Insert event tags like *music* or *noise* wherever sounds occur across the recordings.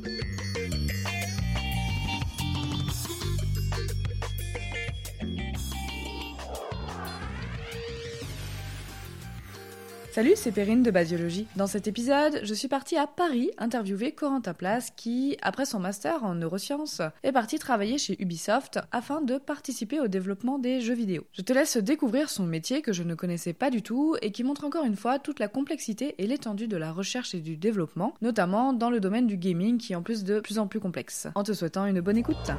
Thank you. Salut, c'est Perrine de Basiologie. Dans cet épisode, je suis partie à Paris interviewer Corentin Place qui, après son master en neurosciences, est parti travailler chez Ubisoft afin de participer au développement des jeux vidéo. Je te laisse découvrir son métier que je ne connaissais pas du tout et qui montre encore une fois toute la complexité et l'étendue de la recherche et du développement, notamment dans le domaine du gaming qui est en plus de plus en plus complexe. En te souhaitant une bonne écoute.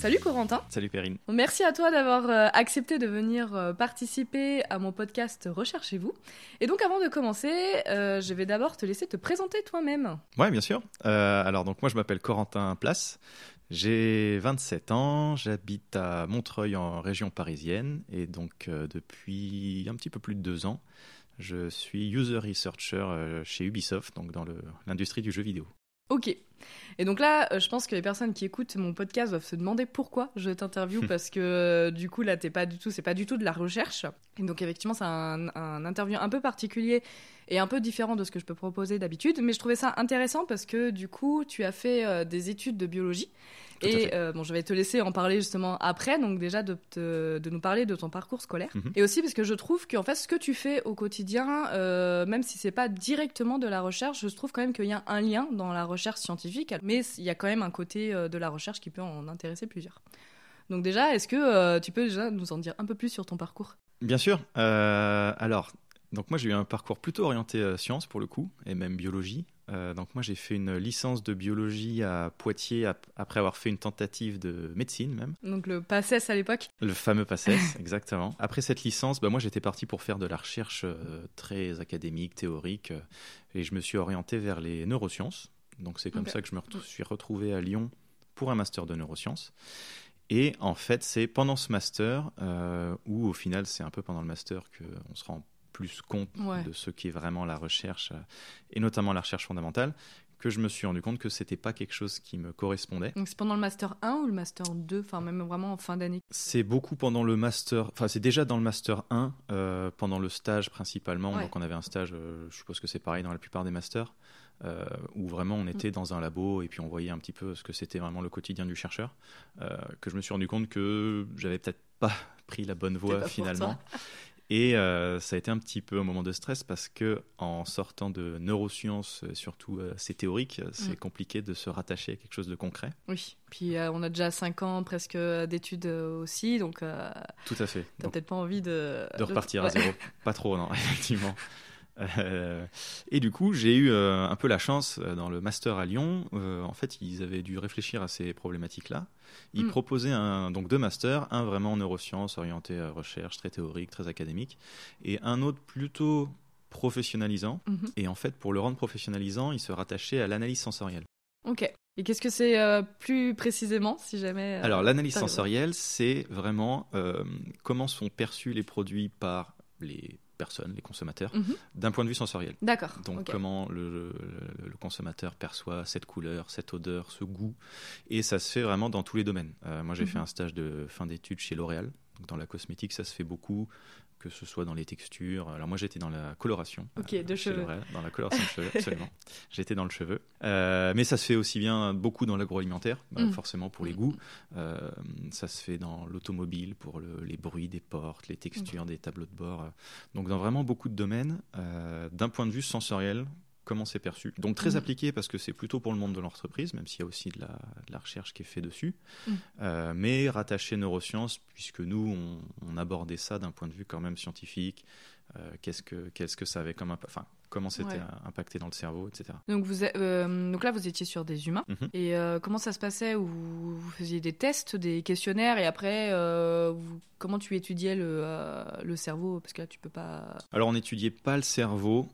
Salut Corentin. Salut Perrine. Merci à toi d'avoir euh, accepté de venir euh, participer à mon podcast Recherchez-vous. Et donc avant de commencer, euh, je vais d'abord te laisser te présenter toi-même. Ouais, bien sûr. alors donc moi je m'appelle Corentin Place. J'ai 27 ans, j'habite à Montreuil en région parisienne et donc depuis un petit peu plus de deux ans, je suis user researcher chez Ubisoft, donc dans l'industrie du jeu vidéo. Ok. Et donc là, euh, je pense que les personnes qui écoutent mon podcast doivent se demander pourquoi je t'interviewe *laughs* parce que euh, du coup là, t'es pas du tout, c'est pas du tout de la recherche. Et donc effectivement, c'est un, un interview un peu particulier et un peu différent de ce que je peux proposer d'habitude. Mais je trouvais ça intéressant parce que du coup, tu as fait euh, des études de biologie. Et euh, bon, je vais te laisser en parler justement après. Donc déjà de, de nous parler de ton parcours scolaire. Mhm. Et aussi parce que je trouve qu'en fait, ce que tu fais au quotidien, euh, même si c'est pas directement de la recherche, je trouve quand même qu'il y a un lien dans la recherche scientifique. Mais il y a quand même un côté de la recherche qui peut en intéresser plusieurs. Donc déjà, est-ce que tu peux déjà nous en dire un peu plus sur ton parcours? Bien sûr. alors, donc moi j'ai eu un parcours plutôt orienté euh, sciences pour le coup, et même biologie. Euh, donc moi j'ai fait une licence de biologie à Poitiers après avoir fait une tentative de médecine même. Donc le PACES à l'époque Le fameux PACES, *laughs* exactement. Après cette licence, bah, moi j'étais parti pour faire de la recherche euh, très académique, théorique, et je me suis orienté vers les neurosciences. Donc c'est comme ça que je me suis retrouvé à Lyon pour un master de neurosciences. Et en fait, c'est pendant ce master, où au final, c'est un peu pendant le master qu'on se rend plus compte de ce qui est vraiment la recherche, euh, et notamment la recherche fondamentale, que je me suis rendu compte que c'était pas quelque chose qui me correspondait. Donc c'est pendant le master 1 ou le master 2, enfin même vraiment en fin d'année? C'est beaucoup pendant le master, enfin c'est déjà dans le master 1, euh, pendant le stage principalement. Donc on avait un stage, euh, je suppose que c'est pareil dans la plupart des masters, où vraiment on était mm. dans un labo et puis on voyait un petit peu ce que c'était vraiment le quotidien du chercheur, que je me suis rendu compte que j'avais peut-être pas *laughs* pris la bonne voie finalement. Et euh, ça a été un petit peu un moment de stress parce que en sortant de neurosciences, euh, surtout euh, c'est théorique, c'est mm. compliqué de se rattacher à quelque chose de concret. Oui, puis on a déjà 5 ans presque d'études aussi, donc tout à fait. T'as peut-être pas envie de de repartir à zéro. *laughs* Pas trop, non, *laughs* effectivement. Et du coup, j'ai eu un peu la chance dans le master à Lyon. en fait, ils avaient dû réfléchir à ces problématiques-là. Ils mm. proposaient un, donc deux masters, un vraiment en neurosciences, orienté recherche, très théorique, très académique, et un autre plutôt professionnalisant. Mm-hmm. Et en fait, pour le rendre professionnalisant, il se rattachait à l'analyse sensorielle. Ok. Et qu'est-ce que c'est plus précisément, si jamais Alors, l'analyse sensorielle, c'est vraiment comment sont perçus les produits par les personnes, les consommateurs, mhm. d'un point de vue sensoriel. D'accord. Donc comment le, consommateur perçoit cette couleur, cette odeur, ce goût, et ça se fait vraiment dans tous les domaines. Euh, moi j'ai fait mhm. un stage de fin d'études chez L'Oréal, dans la cosmétique ça se fait beaucoup que ce soit dans les textures. Alors moi j'étais dans la coloration. Ok, de cheveux. dans la coloration de cheveux, *laughs* absolument. J'étais dans le cheveu. Euh, mais ça se fait aussi bien beaucoup dans l'agroalimentaire, bah, mm. forcément pour les goûts. Euh, ça se fait dans l'automobile pour les bruits des portes, les textures des tableaux de bord. Donc dans vraiment beaucoup de domaines, euh, d'un point de vue sensoriel, comment c'est perçu. Donc très mhm. appliqué parce que c'est plutôt pour le monde de l'entreprise, même s'il y a aussi de la, recherche qui est faite dessus, mhm. euh, mais rattaché neurosciences, puisque nous, on, abordait ça d'un point de vue quand même scientifique, euh, qu'est-ce, que, qu'est-ce que ça avait comme enfin, comment c'était impacté dans le cerveau, etc. Donc, vous euh, donc là, vous étiez sur des humains. Mhm. Et comment ça se passait où vous faisiez des tests, des questionnaires, et après, comment tu étudiais le, le cerveau? Parce que là, tu peux pas... Alors, on n'étudiait pas le cerveau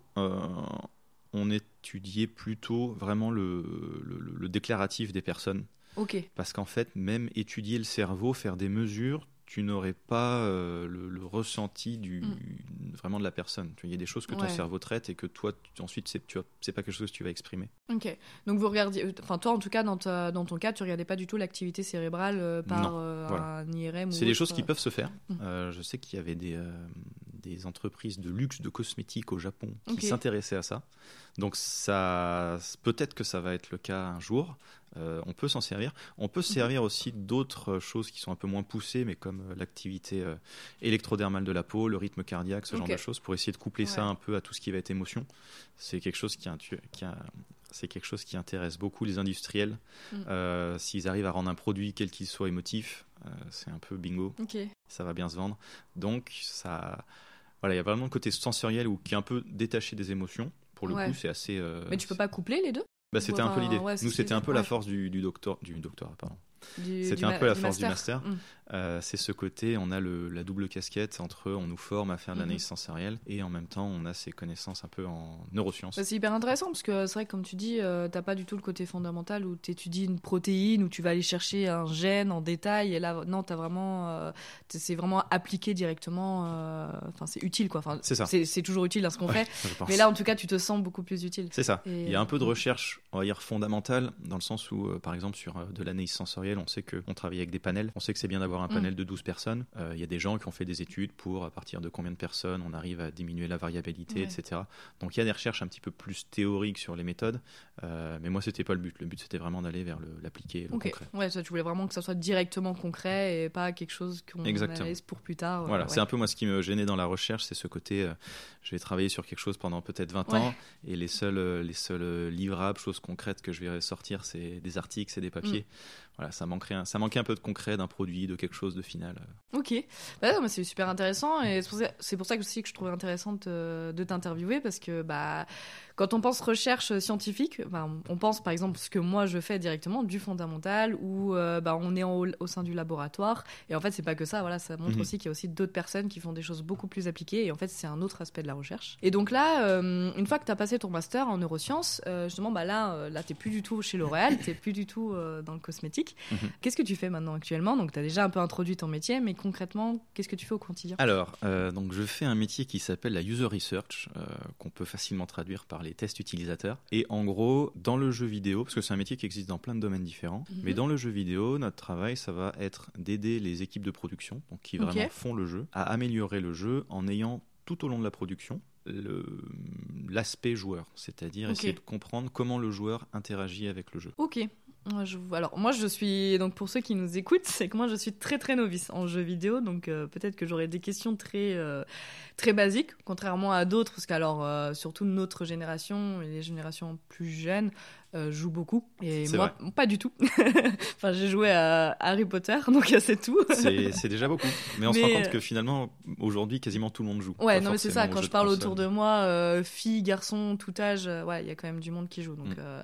on étudiait plutôt vraiment le, déclaratif des personnes. Parce qu'en fait, même étudier le cerveau, faire des mesures, tu n'aurais pas euh, le, ressenti du, mm. vraiment de la personne. Il y a des choses que ton cerveau traite et que toi, ensuite, c'est, tu c'est pas quelque chose que tu vas exprimer. Ok. Donc vous regardiez, euh, enfin toi en tout cas, dans, dans ton cas, tu regardais pas du tout l'activité cérébrale euh, par un IRM. C'est des choses qui peuvent se faire. Mm. je sais qu'il y avait des, des entreprises de luxe de cosmétiques au Japon qui s'intéressaient à ça. Donc ça, peut-être que ça va être le cas un jour. Euh, on peut s'en servir. On peut se servir aussi d'autres choses qui sont un peu moins poussées, mais comme euh, l'activité euh, électrodermale de la peau, le rythme cardiaque, ce genre de choses, pour essayer de coupler ça un peu à tout ce qui va être émotion. C'est quelque chose qui, qui c'est quelque chose qui intéresse beaucoup les industriels. Mm. S'ils arrivent à rendre un produit, quel qu'il soit émotif, c'est un peu bingo. Ça va bien se vendre. Donc, ça, voilà, il y a vraiment le côté sensoriel ou qui est un peu détaché des émotions. Pour le coup, c'est assez. Mais tu peux pas coupler les deux? Bah, c'était un peu l'idée. Nous, c'était un peu la force du, du, docteur, du doctorat, pardon. C'était un peu la force du master. Mm. Euh, c'est ce côté, on a le, la double casquette entre on nous forme à faire de l'analyse mm-hmm. sensorielle et en même temps on a ces connaissances un peu en neurosciences. Bah, c'est hyper intéressant parce que c'est vrai que comme tu dis, euh, t'as pas du tout le côté fondamental où tu étudies une protéine, où tu vas aller chercher un gène en détail et là non, t'as vraiment, euh, c'est vraiment appliqué directement. Enfin, c'est utile quoi. Enfin, c'est toujours utile dans ce qu'on fait. Mais là en tout cas, tu te sens beaucoup plus utile. C'est ça. Il y a un peu de recherche, on va dire fondamentale, dans le sens où par exemple sur de l'analyse sensorielle, on sait qu'on travaille avec des panels, on sait que c'est bien d'avoir un panel mm. de 12 personnes. Euh, il y a des gens qui ont fait des études pour à partir de combien de personnes on arrive à diminuer la variabilité, etc. Donc il y a des recherches un petit peu plus théoriques sur les méthodes, euh, mais moi c'était pas le but. Le but c'était vraiment d'aller vers l'appliquer, concret. Ouais, ça, tu voulais vraiment que ça soit directement concret et pas quelque chose qu'on analyse pour plus tard. Euh, voilà, c'est un peu moi ce qui me gênait dans la recherche, c'est ce côté, je vais travailler sur quelque chose pendant peut-être 20 ans et les seuls, les seuls livrables, choses concrètes que je vais sortir, c'est des articles, c'est des papiers. Mm voilà, ça manquait, un, ça manquait un peu de concret, d'un produit, de quelque chose de final. Ok, bah, c'est super intéressant et c'est pour, ça, que aussi que je trouvais intéressant de, de t'interviewer parce que bah quand on pense recherche scientifique, on pense par exemple ce que moi je fais directement, du fondamental, où euh, bah, on est au, sein du laboratoire. Et en fait, c'est pas que ça. Voilà, ça montre mhm. aussi qu'il y a aussi d'autres personnes qui font des choses beaucoup plus appliquées. Et en fait, c'est un autre aspect de la recherche. Et donc là, euh, une fois que tu as passé ton master en neurosciences, euh, justement, bah là, là, t'es plus du tout chez L'Oréal, *laughs* t'es plus du tout dans le cosmétique. Mhm. Qu'est-ce que tu fais maintenant actuellement? Donc, tu as déjà un peu introduit ton métier, mais concrètement, qu'est-ce que tu fais au quotidien? Alors, donc je fais un métier qui s'appelle la user research, qu'on peut facilement traduire par les tests utilisateurs. Et en gros, dans le jeu vidéo, parce que c'est un métier qui existe dans plein de domaines différents, mhm. mais dans le jeu vidéo, notre travail, ça va être d'aider les équipes de production, donc qui vraiment font le jeu, à améliorer le jeu en ayant tout au long de la production l'aspect joueur, c'est-à-dire essayer de comprendre comment le joueur interagit avec le jeu. Ok. Alors moi je suis donc pour ceux qui nous écoutent, c'est que moi je suis très très novice en jeu vidéo, donc euh, peut-être que j'aurai des questions très euh, très basiques, contrairement à d'autres, parce qu'alors euh, surtout notre génération et les générations plus jeunes jouent beaucoup et moi pas du tout. *laughs* enfin j'ai joué à Harry Potter, *laughs* donc c'est tout. c'est déjà beaucoup, mais on se rend compte que finalement aujourd'hui quasiment tout le monde joue. Ouais non mais c'est ça. Quand je parle autour de moi, filles, garçons, tout âge, ouais il y a quand même du monde qui joue donc. Mm.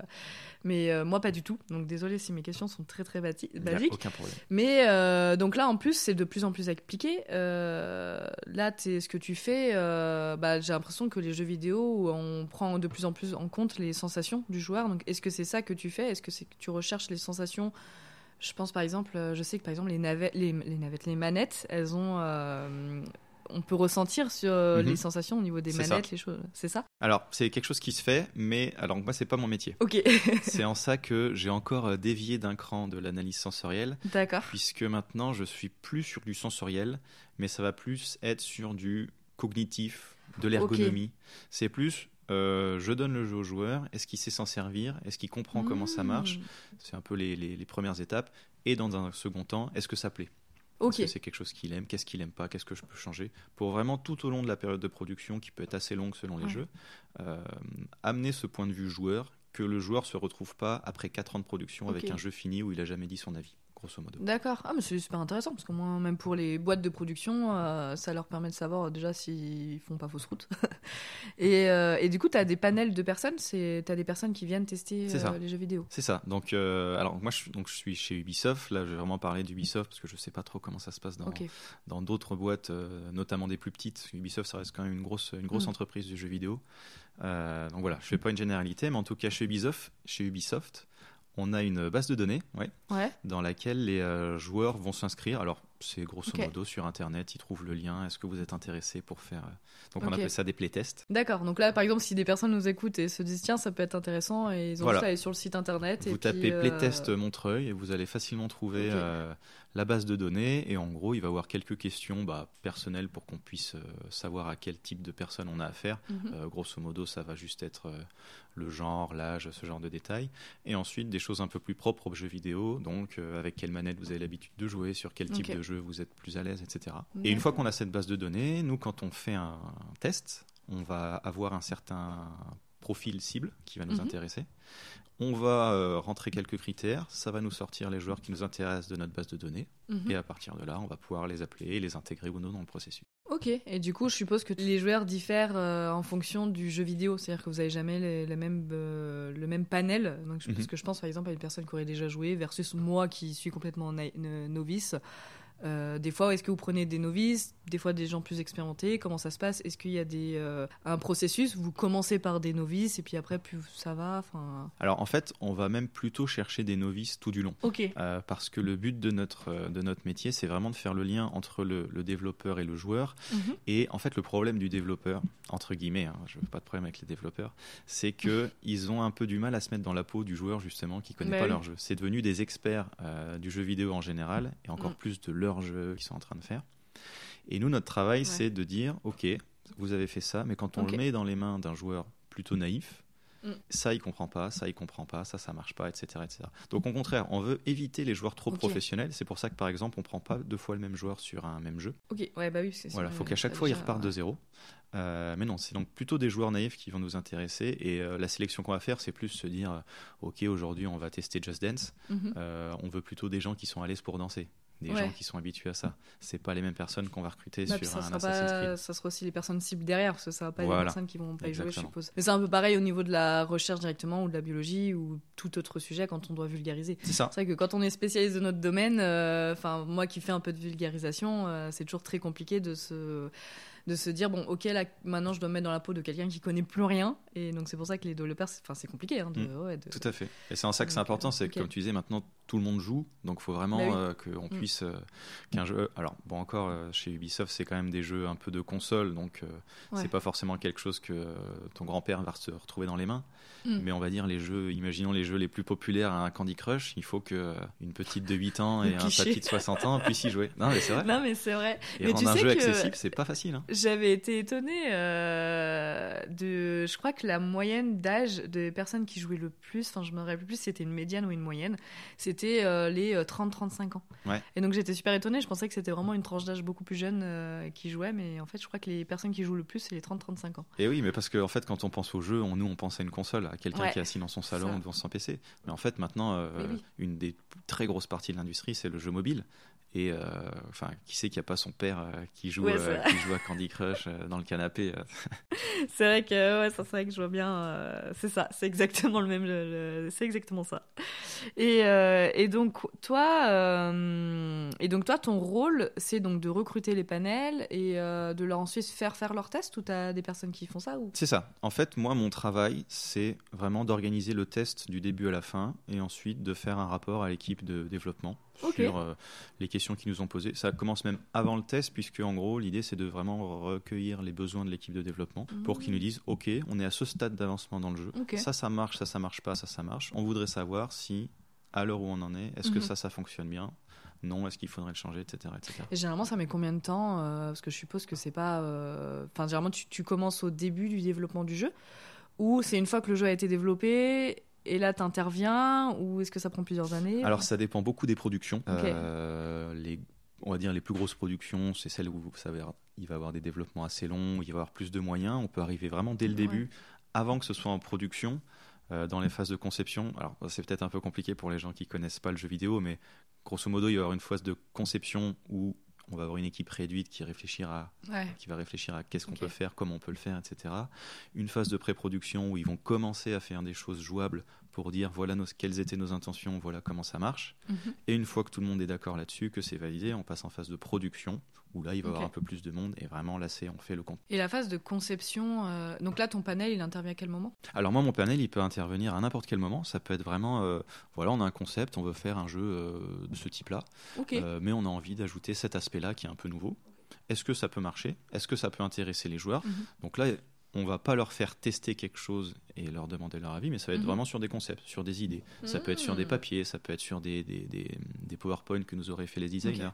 Mais euh, moi, pas du tout. Donc, désolé si mes questions sont très, très basiques. aucun problème. Mais euh, donc là, en plus, c'est de plus en plus appliqué. Euh, là, es, ce que tu fais, bah, j'ai l'impression que les jeux vidéo, on prend de plus en plus en compte les sensations du joueur. Donc, est-ce que c'est ça que tu fais? Est-ce que c'est que tu recherches les sensations? Je pense par exemple, je sais que par exemple les navettes, les, les navettes, les manettes, elles ont on peut ressentir sur euh, mhm. les sensations au niveau des manettes, les choses. C'est ça? Alors, c'est quelque chose qui se fait, mais alors moi, c'est pas mon métier. Ok. *laughs* c'est en ça que j'ai encore euh, dévié d'un cran de l'analyse sensorielle. D'accord. Puisque maintenant, je suis plus sur du sensoriel, mais ça va plus être sur du cognitif, de l'ergonomie. C'est plus euh, je donne le jeu au joueur, est-ce qu'il sait s'en servir, est-ce qu'il comprend comment ça marche, hmm. c'est un peu les, premières étapes, et dans un second temps, est-ce que ça plaît? Est-ce que c'est quelque chose qu'il aime Qu'est-ce qu'il aime pas Qu'est-ce que je peux changer Pour vraiment tout au long de la période de production, qui peut être assez longue selon les jeux, euh, amener ce point de vue joueur, que le joueur se retrouve pas après 4 ans de production avec un jeu fini où il a jamais dit son avis. D'accord. Ah, mais c'est super intéressant parce que moi, même pour les boîtes de production, euh, ça leur permet de savoir déjà s'ils font pas fausse route. *laughs* et, euh, et, du coup, tu as des panels de personnes, tu as des personnes qui viennent tester euh, les jeux vidéo. C'est ça. Donc, alors moi, je, donc, je suis chez Ubisoft. Là, je vais vraiment parler d'Ubisoft parce que je sais pas trop comment ça se passe dans dans d'autres boîtes, notamment des plus petites. Ubisoft, ça reste quand même une grosse, une grosse mm. entreprise du jeu vidéo. donc voilà, je fais pas une généralité, mais en tout cas, chez Ubisoft, chez Ubisoft on a une base de données ouais, dans laquelle les euh, joueurs vont s'inscrire. Alors, C'est grosso modo sur Internet, ils trouvent le lien. Est-ce que vous êtes intéressé pour faire. euh, Donc on appelle ça des playtests. D'accord. Donc là, par exemple, si des personnes nous écoutent et se disent tiens, ça peut être intéressant, et ils ont Voilà. à aller sur le site internet. et Vous puis, tapez euh, playtest Montreuil et vous allez facilement trouver euh, la base de données. Et en gros, il va y avoir quelques questions bah, personnelles pour qu'on puisse euh, savoir à quel type de personne on a affaire. mhm. Euh, grosso modo, ça va juste être euh, le genre, l'âge, ce genre de détails. Et ensuite, des choses un peu plus propres aux jeux vidéo. Donc, avec quelle manette vous avez l'habitude de jouer, sur quel type de jeu vous êtes plus à l'aise, etc. Et une fois qu'on a cette base de données, nous, quand on fait un, un test, on va avoir un certain profil cible qui va nous Mhm. intéresser. On va euh, rentrer quelques critères, ça va nous sortir les joueurs qui nous intéressent de notre base de données, Mhm. et à partir de là, on va pouvoir les appeler et les intégrer ou non dans le processus. Ok, et du coup, je suppose que les joueurs diffèrent euh, en fonction du jeu vidéo, c'est-à-dire que vous avez jamais les- euh, le même panel. Donc, je- Mhm. Parce que je pense par exemple à une personne qui aurait déjà joué versus moi qui suis complètement novice. Euh, des fois, est-ce que vous prenez des novices, des fois des gens plus expérimentés Comment ça se passe? Est-ce qu'il y a des, euh, un processus? Vous commencez par des novices et puis après, plus ça va enfin... Alors en fait, on va même plutôt chercher des novices tout du long. Ok, Euh, parce que le but de notre, de notre métier, c'est vraiment de faire le lien entre le, le développeur et le joueur. Mhm. Et en fait, le problème du développeur, entre guillemets, hein, je veux pas de problème avec les développeurs, c'est que *laughs* ils ont un peu du mal à se mettre dans la peau du joueur justement qui connaît Bah pas oui. leur jeu. C'est devenu des experts du jeu vidéo en général et encore Mm. plus de leur jeu qu'ils sont en train de faire. Et nous, notre travail, Ouais. c'est de dire, ok, vous avez fait ça, mais quand on le met dans les mains d'un joueur plutôt naïf, Mm. ça il comprend pas, ça il comprend pas, ça ça marche pas, etc., etc. Donc au contraire, on veut éviter les joueurs trop professionnels. C'est pour ça que par exemple, on prend pas deux fois le même joueur sur un même jeu. ok, ouais, bah oui. c'est Voilà, faut euh, qu'à chaque fois ils déjà- repartent de zéro. Euh, mais non, c'est donc plutôt des joueurs naïfs qui vont nous intéresser. Et euh, la sélection qu'on va faire, c'est plus se dire, euh, ok, aujourd'hui on va tester Just Dance. Mhm. Euh, on veut plutôt des gens qui sont à l'aise pour danser, des Ouais. gens qui sont habitués à ça. C'est pas les mêmes personnes qu'on va recruter puis sur un Assassin's pas, Creed. ça sera aussi les personnes cibles derrière, parce que ça va pas être Voilà. les personnes qui vont pas y jouer, je suppose. Mais c'est un peu pareil au niveau de la recherche directement, ou de la biologie, ou tout autre sujet quand on doit vulgariser. C'est ça. C'est vrai que quand on est spécialiste de notre domaine, euh, enfin moi qui fais un peu de vulgarisation, euh, c'est toujours très compliqué de se de se dire bon ok là maintenant je dois me mettre dans la peau de quelqu'un qui connaît plus rien et donc c'est pour ça que les développeurs c'est- enfin c'est compliqué hein, de, Mm. ouais, de- Tout à fait. Et c'est en ça que c'est important, c'est que comme tu disais, maintenant tout le monde joue, donc il faut vraiment Bah oui. euh, qu'on Mm. puisse euh, qu'un jeu. Alors bon, encore euh, chez Ubisoft, c'est quand même des jeux un peu de console, donc Ouais. c'est pas forcément quelque chose que ton grand-père va se retrouver dans les mains. Mm. Mais on va dire les jeux, imaginons les jeux les plus populaires, un Candy Crush, il faut que une petite de 8 ans et un papy de 60 ans puissent y jouer. Non mais c'est vrai. non mais c'est vrai Et mais rendre tu un sais jeu que- accessible, c'est pas facile. hein. J'avais été étonnée euh, de. Je crois que la moyenne d'âge des personnes qui jouaient le plus, enfin, je me rappelle plus si c'était une médiane ou une moyenne, c'était euh, les 30-35 ans. Ouais. Et donc j'étais super étonnée, je pensais que c'était vraiment une tranche d'âge beaucoup plus jeune euh, qui jouait, mais en fait, je crois que les personnes qui jouent le plus, c'est les 30-35 ans. Et oui, mais parce qu'en en fait, quand on pense au jeu, on, nous, on pense à une console, à quelqu'un Ouais. qui est assis dans son salon devant son PC. Mais en fait, maintenant, euh, oui. une des très grosses parties de l'industrie, c'est le jeu mobile. Et euh, enfin, qui sait qu'il n'y a pas son père euh, qui, joue, Ouais, euh, qui joue à Candy Crush dans le canapé *laughs* c'est vrai que ouais, c'est vrai que je vois bien. c'est ça, c'est exactement le même. le- c'est exactement ça. Et, et donc toi, et donc toi, ton rôle, c'est donc de recruter les panels et de leur ensuite faire faire leurs tests. Ou t'as des personnes qui font ça ou? C'est ça. En fait, moi, mon travail, c'est vraiment d'organiser le test du début à la fin et ensuite de faire un rapport à l'équipe de développement Sur euh, les questions qu'ils nous ont posées. Ça commence même avant le test, puisque en gros, l'idée, c'est de vraiment recueillir les besoins de l'équipe de développement pour qu'ils nous disent Ok, on est à ce stade d'avancement dans le jeu. Ça, ça marche, ça, ça marche pas, ça, ça marche. On voudrait savoir si, à l'heure où on en est, est-ce que Mhm. ça, ça fonctionne bien? Non, est-ce qu'il faudrait le changer, etc. etc. Et généralement, ça met combien de temps euh, Parce que je suppose que c'est pas. euh, Enfin, généralement, tu, tu commences au début du développement du jeu, ou c'est une fois que le jeu a été développé et là, t'interviens, ou est-ce que ça prend plusieurs années Alors, ça dépend beaucoup des productions. Euh, les, on va dire les plus grosses productions, c'est celles où ça va, il va y avoir des développements assez longs, où il va y avoir plus de moyens. On peut arriver vraiment dès le Ouais. début, avant que ce soit en production. euh, dans les phases de conception, alors c'est peut-être un peu compliqué pour les gens qui connaissent pas le jeu vidéo, mais grosso modo, il va y avoir une phase de conception où on va avoir une équipe réduite qui réfléchira Ouais. qui va réfléchir à qu'est-ce qu'on peut faire, comment on peut le faire, etc. Une phase de pré-production où ils vont commencer à faire des choses jouables pour dire voilà nos, quelles étaient nos intentions, voilà comment ça marche. Mhm. Et une fois que tout le monde est d'accord là-dessus, que c'est validé, on passe en phase de production où là, il va y avoir un peu plus de monde et vraiment là, c'est on fait le compte. Et la phase de conception, euh, donc là, ton panel, il intervient à quel moment? Alors moi, mon panel, il peut intervenir à n'importe quel moment. Ça peut être vraiment, euh, voilà, on a un concept, on veut faire un jeu euh, de ce type-là, mais on a envie d'ajouter cet aspect-là qui est un peu nouveau. Est-ce que ça peut marcher? Est-ce que ça peut intéresser les joueurs? Mhm. Donc là, on va pas leur faire tester quelque chose et leur demander leur avis, mais ça va être mhm. vraiment sur des concepts, sur des idées. Ça peut être sur des hmm. papiers, ça peut être sur des, des, des, PowerPoint que nous auraient fait les designers.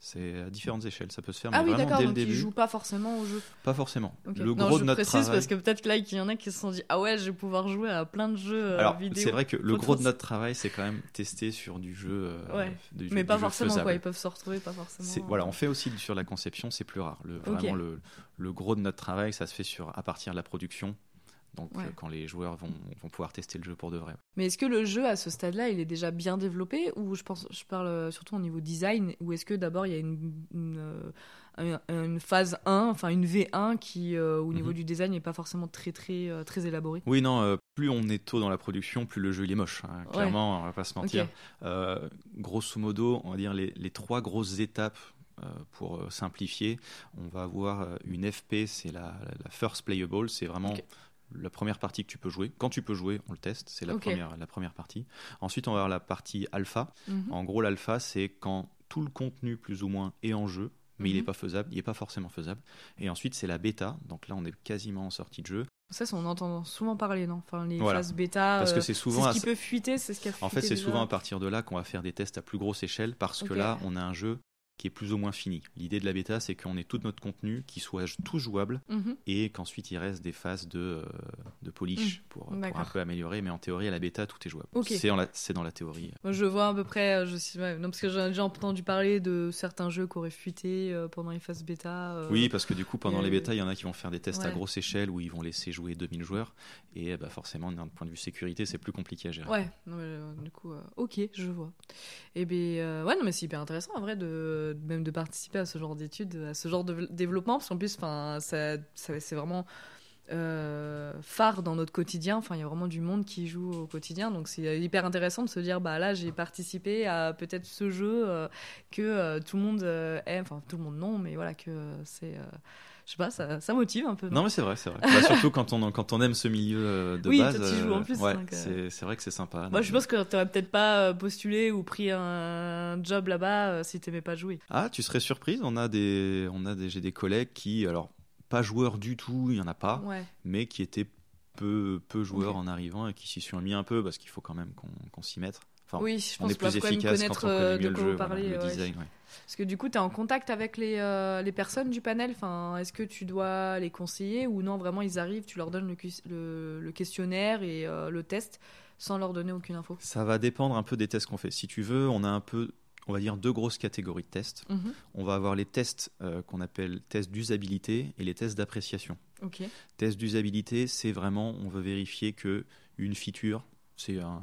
C'est à différentes échelles, ça peut se faire. Ah mais oui, d'accord, donc ils jouent pas forcément au jeu. Pas forcément. Le gros de notre précise travail... parce que peut-être là, il y en a qui se sont dit ah ouais, je vais pouvoir jouer à plein de jeux euh, Alors, C'est vrai que le gros de notre travail, c'est quand même tester sur du jeu. Euh, mais pas forcément quoi, ils peuvent se retrouver, pas forcément. Voilà, on fait aussi sur la conception, c'est plus rare. Le, vraiment le, le gros de notre travail, ça se fait sur à partir de la production donc euh, quand les joueurs vont, vont, pouvoir tester le jeu pour de vrai. Mais est-ce que le jeu à ce stade-là, il est déjà bien développé ou je pense, je parle euh, surtout au niveau design, ou est-ce que d'abord il y a une, une, euh, phase 1, enfin une V1 qui au niveau mhm. du design n'est pas forcément très très très élaboré Oui, non. plus on est tôt dans la production, plus le jeu il est moche. Hein, clairement, on va pas se mentir. grosso modo, on va dire les, les trois grosses étapes pour simplifier, on va avoir une FP, c'est la, la, first playable, c'est vraiment la première partie que tu peux jouer. Quand tu peux jouer, on le teste, c'est la, première, la première partie. Ensuite, on va avoir la partie alpha. Mhm. En gros, l'alpha, c'est quand tout le contenu, plus ou moins, est en jeu, mais il n'est mhm. pas faisable, il n'est pas forcément faisable. Et ensuite, c'est la bêta. Donc là, on est quasiment en sortie de jeu. Ça, on entend souvent parler, non? Enfin, les phases bêta. Parce que c'est souvent. ce qui peut fuiter, c'est ce qui a En fait, c'est souvent à partir de là qu'on va faire des tests à plus grosse échelle, parce que là, on a un jeu qui est plus ou moins fini. L'idée de la bêta, c'est qu'on ait tout notre contenu qui soit tout jouable mhm. et qu'ensuite il reste des phases de, euh, de polish mhm. pour, un peu améliorer. Mais en théorie, à la bêta, tout est jouable. C'est dans la théorie. je vois à peu près, euh, je sais, non, parce que j'ai déjà entendu parler de certains jeux qui auraient fuité euh, pendant les phases bêta. oui, parce que du coup, pendant les bêtas, il y en a qui vont faire des tests à grosse échelle où ils vont laisser jouer 2000 joueurs. Et bah, forcément, d'un point de vue sécurité, c'est plus compliqué à gérer. Ouais, du coup, ok, je vois. Et eh bien, ouais, non, mais c'est hyper intéressant en vrai de même de participer à ce genre d'études, à ce genre de développement, parce qu'en plus, enfin, ça, c'est vraiment euh, phare dans notre quotidien. Enfin, il y a vraiment du monde qui joue au quotidien, donc c'est hyper intéressant de se dire, bah là, j'ai participé à peut-être ce jeu euh, que euh, tout le monde aime, enfin tout le monde non, mais voilà que c'est je sais pas, ça, ça, motive un peu. Non, mais c'est vrai, c'est vrai. Bah, surtout quand on, quand on aime ce milieu euh, de oui, base. Oui, tu joues en plus. Ouais, euh. c'est vrai que c'est sympa. Moi, je pense que tu n'aurais peut-être pas euh, postulé ou pris un job là-bas si tu n'aimais pas jouer. Ah, tu serais surprise. On a des, on a des, j'ai des collègues qui, alors, pas joueurs du tout, il y en a pas, mais qui étaient peu, peu joueurs en arrivant et qui s'y sont mis un peu parce qu'il faut quand même qu'on s'y mette. Enfin, oui, je pense on est plus efficace quand on connaît mieux le jeu, parler, le design. Ouais. Parce que du coup, tu es en contact avec les, euh, les personnes du panel. Enfin, Est-ce que tu dois les conseiller ou non, vraiment, ils arrivent, tu leur donnes le, le, questionnaire et euh, le test sans leur donner aucune info? Ça va dépendre un peu des tests qu'on fait. Si tu veux, on a un peu on va dire deux grosses catégories de tests. Mhm. On va avoir les tests euh, qu'on appelle tests d'usabilité et les tests d'appréciation. Ok. Test d'usabilité, c'est vraiment, on veut vérifier que une feature, c'est un,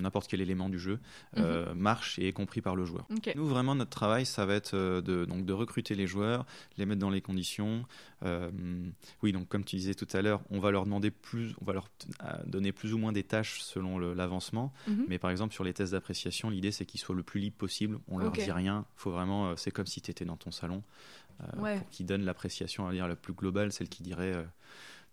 n'importe quel élément du jeu euh, mhm. marche et est compris par le joueur. Nous, vraiment, notre travail, ça va être euh, de, donc, de recruter les joueurs, les mettre dans les conditions. Euh, oui, donc comme tu disais tout à l'heure, on va leur demander plus, on va leur donner plus ou moins des tâches selon l'avancement. Mhm. Mais par exemple, sur les tests d'appréciation, l'idée, c'est qu'ils soient le plus libres possible. On leur dit rien. Faut vraiment, c'est comme si tu étais dans ton salon. Pour qu'ils donnent l'appréciation, à dire la plus globale, celle qui dirait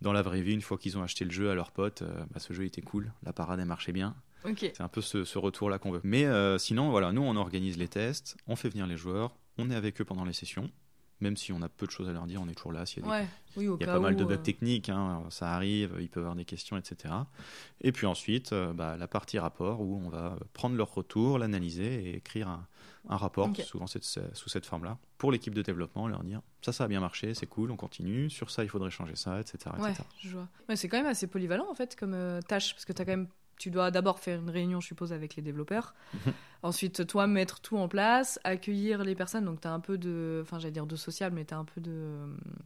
dans la vraie vie, une fois qu'ils ont acheté le jeu à leurs potes, bah, ce jeu était cool, la parade elle marchait bien. C'est un peu ce, retour-là qu'on veut. Mais euh, sinon, voilà, nous, on organise les tests, on fait venir les joueurs, on est avec eux pendant les sessions. Même si on a peu de choses à leur dire, on est toujours là. S'il y a, il y a pas mal de bugs euh. techniques, hein, ça arrive, ils peuvent avoir des questions, etc. Et puis ensuite, euh, bah, la partie rapport où on va prendre leur retour, l'analyser et écrire un, rapport, souvent sous cette forme-là, pour l'équipe de développement, leur dire ça, ça a bien marché, c'est cool, on continue, sur ça, il faudrait changer ça, etc. Ouais, je vois. c'est quand même assez polyvalent en fait comme tâche, parce que tu as quand même tu dois d'abord faire une réunion, je suppose, avec les développeurs. Mhm. Ensuite, toi, mettre tout en place, accueillir les personnes. Donc, tu as un peu de. Enfin, j'allais dire de social, mais tu as un peu de.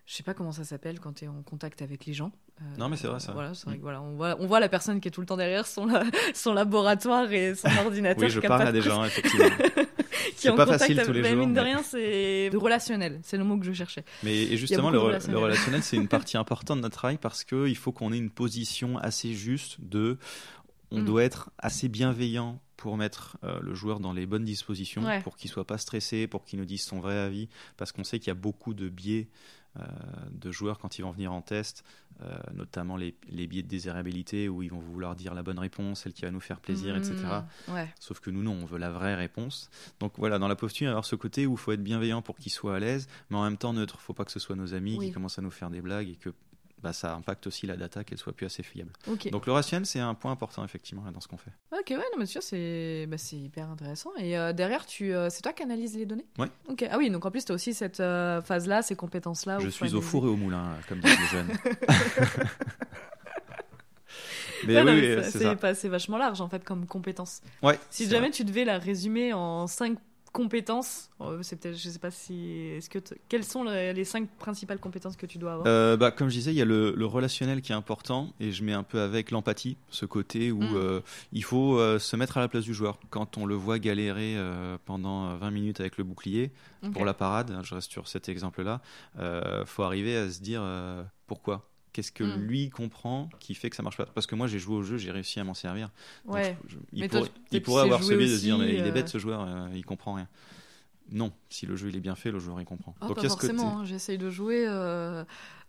Je sais pas comment ça s'appelle quand tu es en contact avec les gens. Euh, non, mais c'est vrai ça. Voilà, vrai mm. voilà, on, voit, on voit la personne qui est tout le temps derrière son, son laboratoire et son *laughs* ordinateur. oui, je parle à des gens, effectivement. *laughs* c'est pas facile tous les jours. Mine de rien, c'est relationnel. C'est le mot que je cherchais. Mais et justement, le, relationnel, le relationnel c'est une *laughs* partie importante de notre travail parce qu'il faut qu'on ait une position assez juste de on mm. doit être assez bienveillant pour mettre euh, le joueur dans les bonnes dispositions, Ouais. pour qu'il soit pas stressé, pour qu'il nous dise son vrai avis, parce qu'on sait qu'il y a beaucoup de biais euh, de joueurs quand ils vont venir en test, euh, notamment les, les biais de désirabilité où ils vont vouloir dire la bonne réponse, celle qui va nous faire plaisir, etc. Ouais. Sauf que nous, non, on veut la vraie réponse. Donc voilà, dans la posture, il va y avoir ce côté où il faut être bienveillant pour qu'ils soient à l'aise, mais en même temps neutre. Il faut pas que ce soit nos amis Oui. qui commencent à nous faire des blagues et que bah, ça impacte aussi la data, qu'elle soit plus assez fiable. Donc le rationnel, c'est un point important, effectivement, là, dans ce qu'on fait. Ok, ouais, non, mais sûr, c'est bah, hyper intéressant. Et euh, derrière, tu, euh, c'est toi qui analyses les données? Ok. Ah oui, donc en plus, tu as aussi cette euh, phase-là, ces compétences-là. Je suis au four et au moulin, comme disent les jeunes. *laughs* *laughs* mais non, oui, oui, c'est- vachement large en fait comme compétence. Ouais, Si jamais vrai. tu devais la résumer en cinq compétences, euh, c'est peut-être, je sais pas si, est-ce que, quelles sont les, cinq principales compétences que tu dois avoir? Euh, bah, comme je disais, il y a le, le relationnel qui est important et je mets un peu avec l'empathie, ce côté où Mm. euh, il faut euh, se mettre à la place du joueur. Quand on le voit galérer pendant euh, 20 minutes avec le bouclier pour la parade, hein, je reste sur cet exemple-là, faut arriver à se dire pourquoi? Qu'est-ce que Mm. lui comprend qui fait que ça marche pas? Parce que moi j'ai joué au jeu, j'ai réussi à m'en servir. Donc, Ouais. je- je- il toi, pourrait, il avoir celui de se dire mais il est euh, bête ce joueur, euh, il comprend rien. Non, si le jeu il est bien fait, le joueur il comprend. Ah, Donc pas il y a ce côté. forcément. hein, J'essaye de jouer. euh,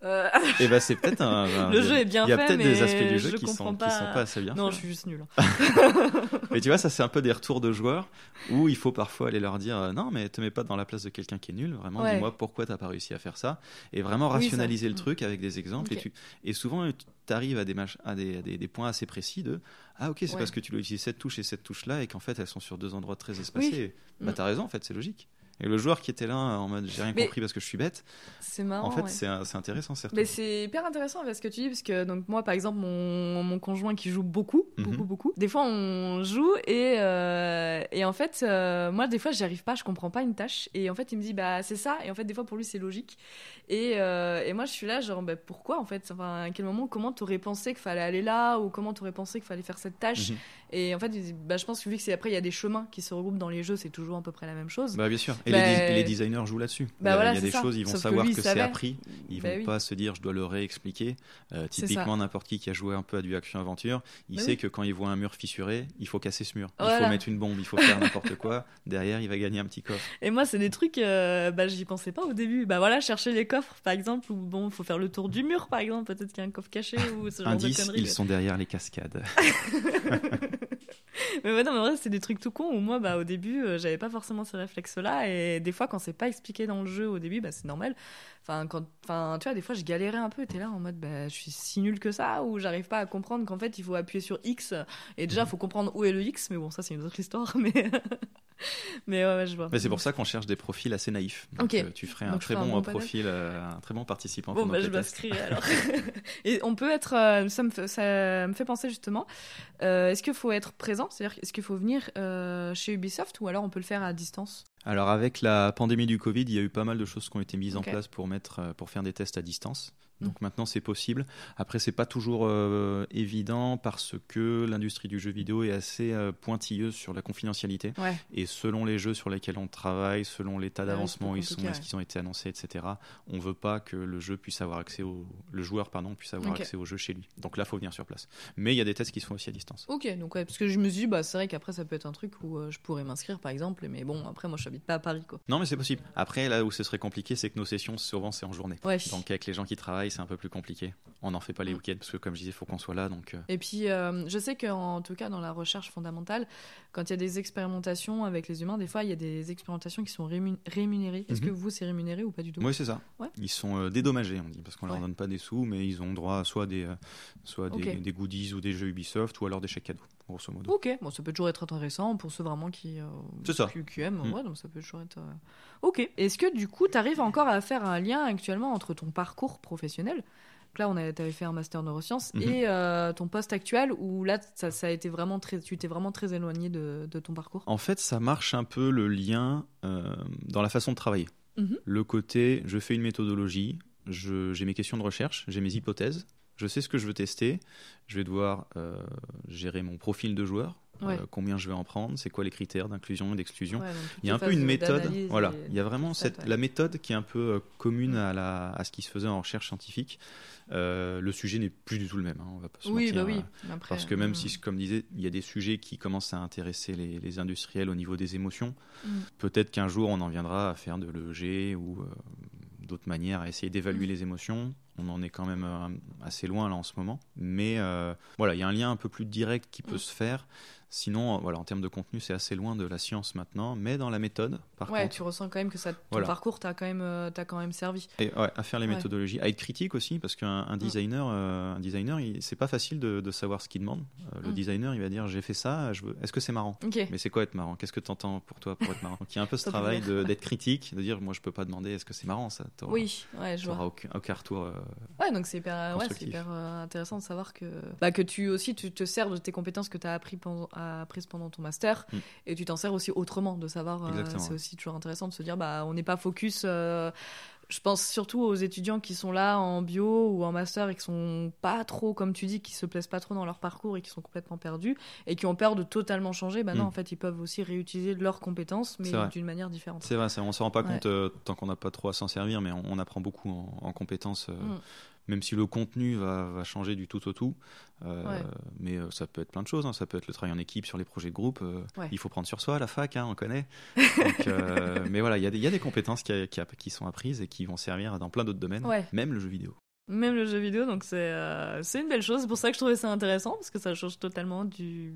euh, Et bah *laughs* c'est peut-être un. un- Le jeu est bien Il y a fait, peut-être des aspects du jeu je qui sont, comprends qui pas. sont pas assez bien. non, faits. je suis juste nul. *laughs* *laughs* Mais tu vois, ça c'est un peu des retours de joueurs où il faut parfois aller leur dire euh, non, mais te mets pas dans la place de quelqu'un qui est nul. Vraiment, Ouais. dis-moi pourquoi t'as pas réussi à faire ça. Et vraiment Oui, rationaliser le Mm. truc avec des exemples. Et, tu... et souvent, tu arrives à, des, mach- à, des, à des, des points assez précis de ah, ok, c'est Ouais. parce que tu dois utiliser cette touche et cette touche-là et qu'en fait elles sont sur deux endroits très espacés. Bah Mm. t'as raison, en fait, c'est logique. Et le joueur qui était là en mode j'ai rien Mais- compris parce que je suis bête, C'est marrant. en fait, ouais. c'est intéressant, certes. Mais c'est hyper intéressant avec ce que tu dis, parce que donc moi, par exemple, mon, mon conjoint qui joue beaucoup, Mhm. beaucoup, beaucoup. Des fois, on joue et, euh, et en fait, euh, moi, des fois, j'y arrive pas, je comprends pas une tâche. Et en fait, il me dit, bah, c'est ça. Et en fait, des fois, pour lui, c'est logique. Et, euh, et moi, je suis là, genre, bah, pourquoi en fait? Enfin, À quel moment, comment t'aurais pensé qu'il fallait aller là? Ou comment t'aurais pensé qu'il fallait faire cette tâche? Mhm. Et en fait, bah, je pense que vu que c'est après, il y a des chemins qui se regroupent dans les jeux, c'est toujours à peu près la même chose. Bah bien sûr. Et Bah, les, designers jouent là-dessus. bah il y a, voilà, il y a des ça. choses, ils vont Sauf que savoir lui, que, c'est appris. Ils Bah vont oui. pas se dire je dois le réexpliquer. Euh, typiquement, n'importe qui qui a joué un peu à du action aventure, il sait oui. que quand il voit un mur fissuré, il faut casser ce mur. Il Voilà. faut mettre une bombe, il faut faire n'importe quoi. *laughs* Derrière, il va gagner un petit coffre. Et moi, c'est des trucs, euh, bah, j'y pensais pas au début. Bah voilà, chercher les coffres, par exemple, ou bon, faut faire le tour du mur, par exemple. Peut-être qu'il y a un coffre caché ou ce *laughs* genre Indice, de conneries. ils sont derrière les cascades. *laughs* *laughs* mais ouais, non, mais en vrai, c'est des trucs tout cons où moi, bah, au début, euh, j'avais pas forcément ces réflexes-là. Et des fois, quand c'est pas expliqué dans le jeu au début, bah, c'est normal. Enfin, quand, enfin, tu vois, des fois, je galérais un peu. T'es là en mode, bah, je suis si nul que ça, ou j'arrive pas à comprendre qu'en fait, il faut appuyer sur X. Et déjà, faut comprendre où est le X. Mais bon, ça, c'est une autre histoire. *laughs* Mais, *laughs* mais ouais, ouais, je vois. Mais c'est pour ça qu'on cherche des profils assez naïfs. Donc, euh, tu ferais un Donc, très bon bon euh, profil, euh, un très bon participant. Bon, bah, je m'inscris alors. *laughs* Et on peut être. euh, ça, me fait, ça me fait penser justement. est-ce qu'il faut être présent? C'est-à-dire, est-ce qu'il faut venir chez Ubisoft ou alors on peut le faire à distance? Alors avec la pandémie du Covid, il y a eu pas mal de choses qui ont été mises en place pour mettre, pour faire des tests à distance. Mm. Donc maintenant c'est possible. Après c'est pas toujours euh, évident parce que l'industrie du jeu vidéo est assez euh, pointilleuse sur la confidentialité Ouais. et selon les jeux sur lesquels on travaille, selon l'état c'est d'avancement ils sont, est-ce ouais. qu'ils ont été annoncés, etc. On veut pas que le jeu puisse avoir accès au, le joueur pardon puisse avoir accès au jeu chez lui. Donc là faut venir sur place. Mais il y a des tests qui se font aussi à distance. Ok, donc ouais, parce que je me suis dit, bah, c'est vrai qu'après ça peut être un truc où euh, je pourrais m'inscrire par exemple, mais bon, après moi je n'habite pas à Paris quoi. Non mais c'est possible. Après là où ce serait compliqué c'est que nos sessions souvent c'est en journée. Ouais. Donc avec les gens qui travaillent, c'est un peu plus compliqué. On n'en fait pas les week-ends parce que comme je disais, il faut qu'on soit là. Donc euh, Et puis, euh, je sais qu'en tout cas, dans la recherche fondamentale, quand il y a des expérimentations avec les humains, des fois, il y a des expérimentations qui sont rému- rémunérées. Est-ce Mhm. que vous, c'est rémunéré ou pas du tout? Oui, c'est ça. Ouais. Ils sont euh, dédommagés, on dit, parce qu'on leur Ouais. donne pas des sous, mais ils ont droit à soit des, euh, soit des goodies ou des jeux Ubisoft ou alors des chèques cadeaux, grosso modo. Ok, bon, ça peut toujours être intéressant pour ceux vraiment qui, euh, C'est ça. qui, qui aiment. Mm. Ouais, donc ça peut toujours être. euh, Ok. Est-ce que du coup, tu arrives encore à faire un lien actuellement entre ton parcours professionnel donc Là, on avait fait un master neurosciences Mhm. et euh, ton poste actuel où là, ça, ça a été vraiment très, tu t'es vraiment très éloigné de, de ton parcours? En fait, ça marche un peu le lien euh, dans la façon de travailler. Mhm. Le côté, je fais une méthodologie, j'ai mes questions de recherche, j'ai mes hypothèses, je sais ce que je veux tester, je vais devoir euh, gérer mon profil de joueur, Ouais. Euh, combien je vais en prendre, c'est quoi les critères d'inclusion et d'exclusion. Ouais, Il y a un peu une méthode, voilà. Il y a vraiment ouais. la méthode qui est un peu euh, commune à, la, à ce qui se faisait en recherche scientifique. Euh, le sujet n'est plus du tout le même, hein, on va pas se Oui, mentir. bah oui. Après, Parce que même mm. si, comme disait, il y a des sujets qui commencent à intéresser les, les industriels au niveau des émotions, Mm. peut-être qu'un jour on en viendra à faire de l'EG ou d'autres manières à essayer d'évaluer Mm. les émotions. On en est quand même euh, assez loin là en ce moment. Mais euh, voilà, il y a un lien un peu plus direct qui peut Mm. se faire. Sinon, euh, voilà, en termes de contenu, c'est assez loin de la science maintenant. Mais dans la méthode, par Ouais, contre, tu ressens quand même que ça, ton Voilà. parcours t'a quand même, euh, quand même servi. et, ouais, à faire les Ouais. méthodologies, à être critique aussi, parce qu'un un designer, euh, un designer, c'est pas facile de, de savoir ce qu'il demande. Euh, le Mm. designer, il va dire j'ai fait ça, je veux... est-ce que c'est marrant. Mais c'est quoi être marrant? Qu'est-ce que tu entends pour toi pour être marrant? Donc il y a un peu ce travail d'être critique, de dire moi je peux pas demander est-ce que c'est marrant ça? Oui, ouais, je vois. aucun, aucun retour. euh, Ouais, donc c'est hyper, ouais, hyper intéressant de savoir que, bah, que tu aussi tu te sers de tes compétences que tu as appris pendant, apprises pendant ton master Mm. et tu t'en sers aussi autrement, de savoir. euh, c'est aussi toujours intéressant de se dire, bah, on n'est pas focus. euh, je pense surtout aux étudiants qui sont là en bio ou en master et qui sont pas trop, comme tu dis, qui se plaisent pas trop dans leur parcours et qui sont complètement perdus et qui ont peur de totalement changer. Bah non, Mm. en fait, ils peuvent aussi réutiliser leurs compétences, mais d'une manière différente. C'est vrai, on se rend pas Ouais. compte euh, tant qu'on n'a pas trop à s'en servir, mais on, on apprend beaucoup en, en compétences. Mm. Même si le contenu va, va changer du tout au tout, euh, Ouais. mais euh, ça peut être plein de choses. hein. Ça peut être le travail en équipe sur les projets de groupe. euh, Ouais. Il faut prendre sur soi à la fac, hein, on connaît. Donc, euh, *laughs* mais voilà, il y, a des- il y a des compétences qui, qui, qui sont apprises et qui vont servir dans plein d'autres domaines, Ouais. même le jeu vidéo. Même le jeu vidéo, donc c'est euh, c'est une belle chose. C'est pour ça que je trouvais ça intéressant, parce que ça change totalement du,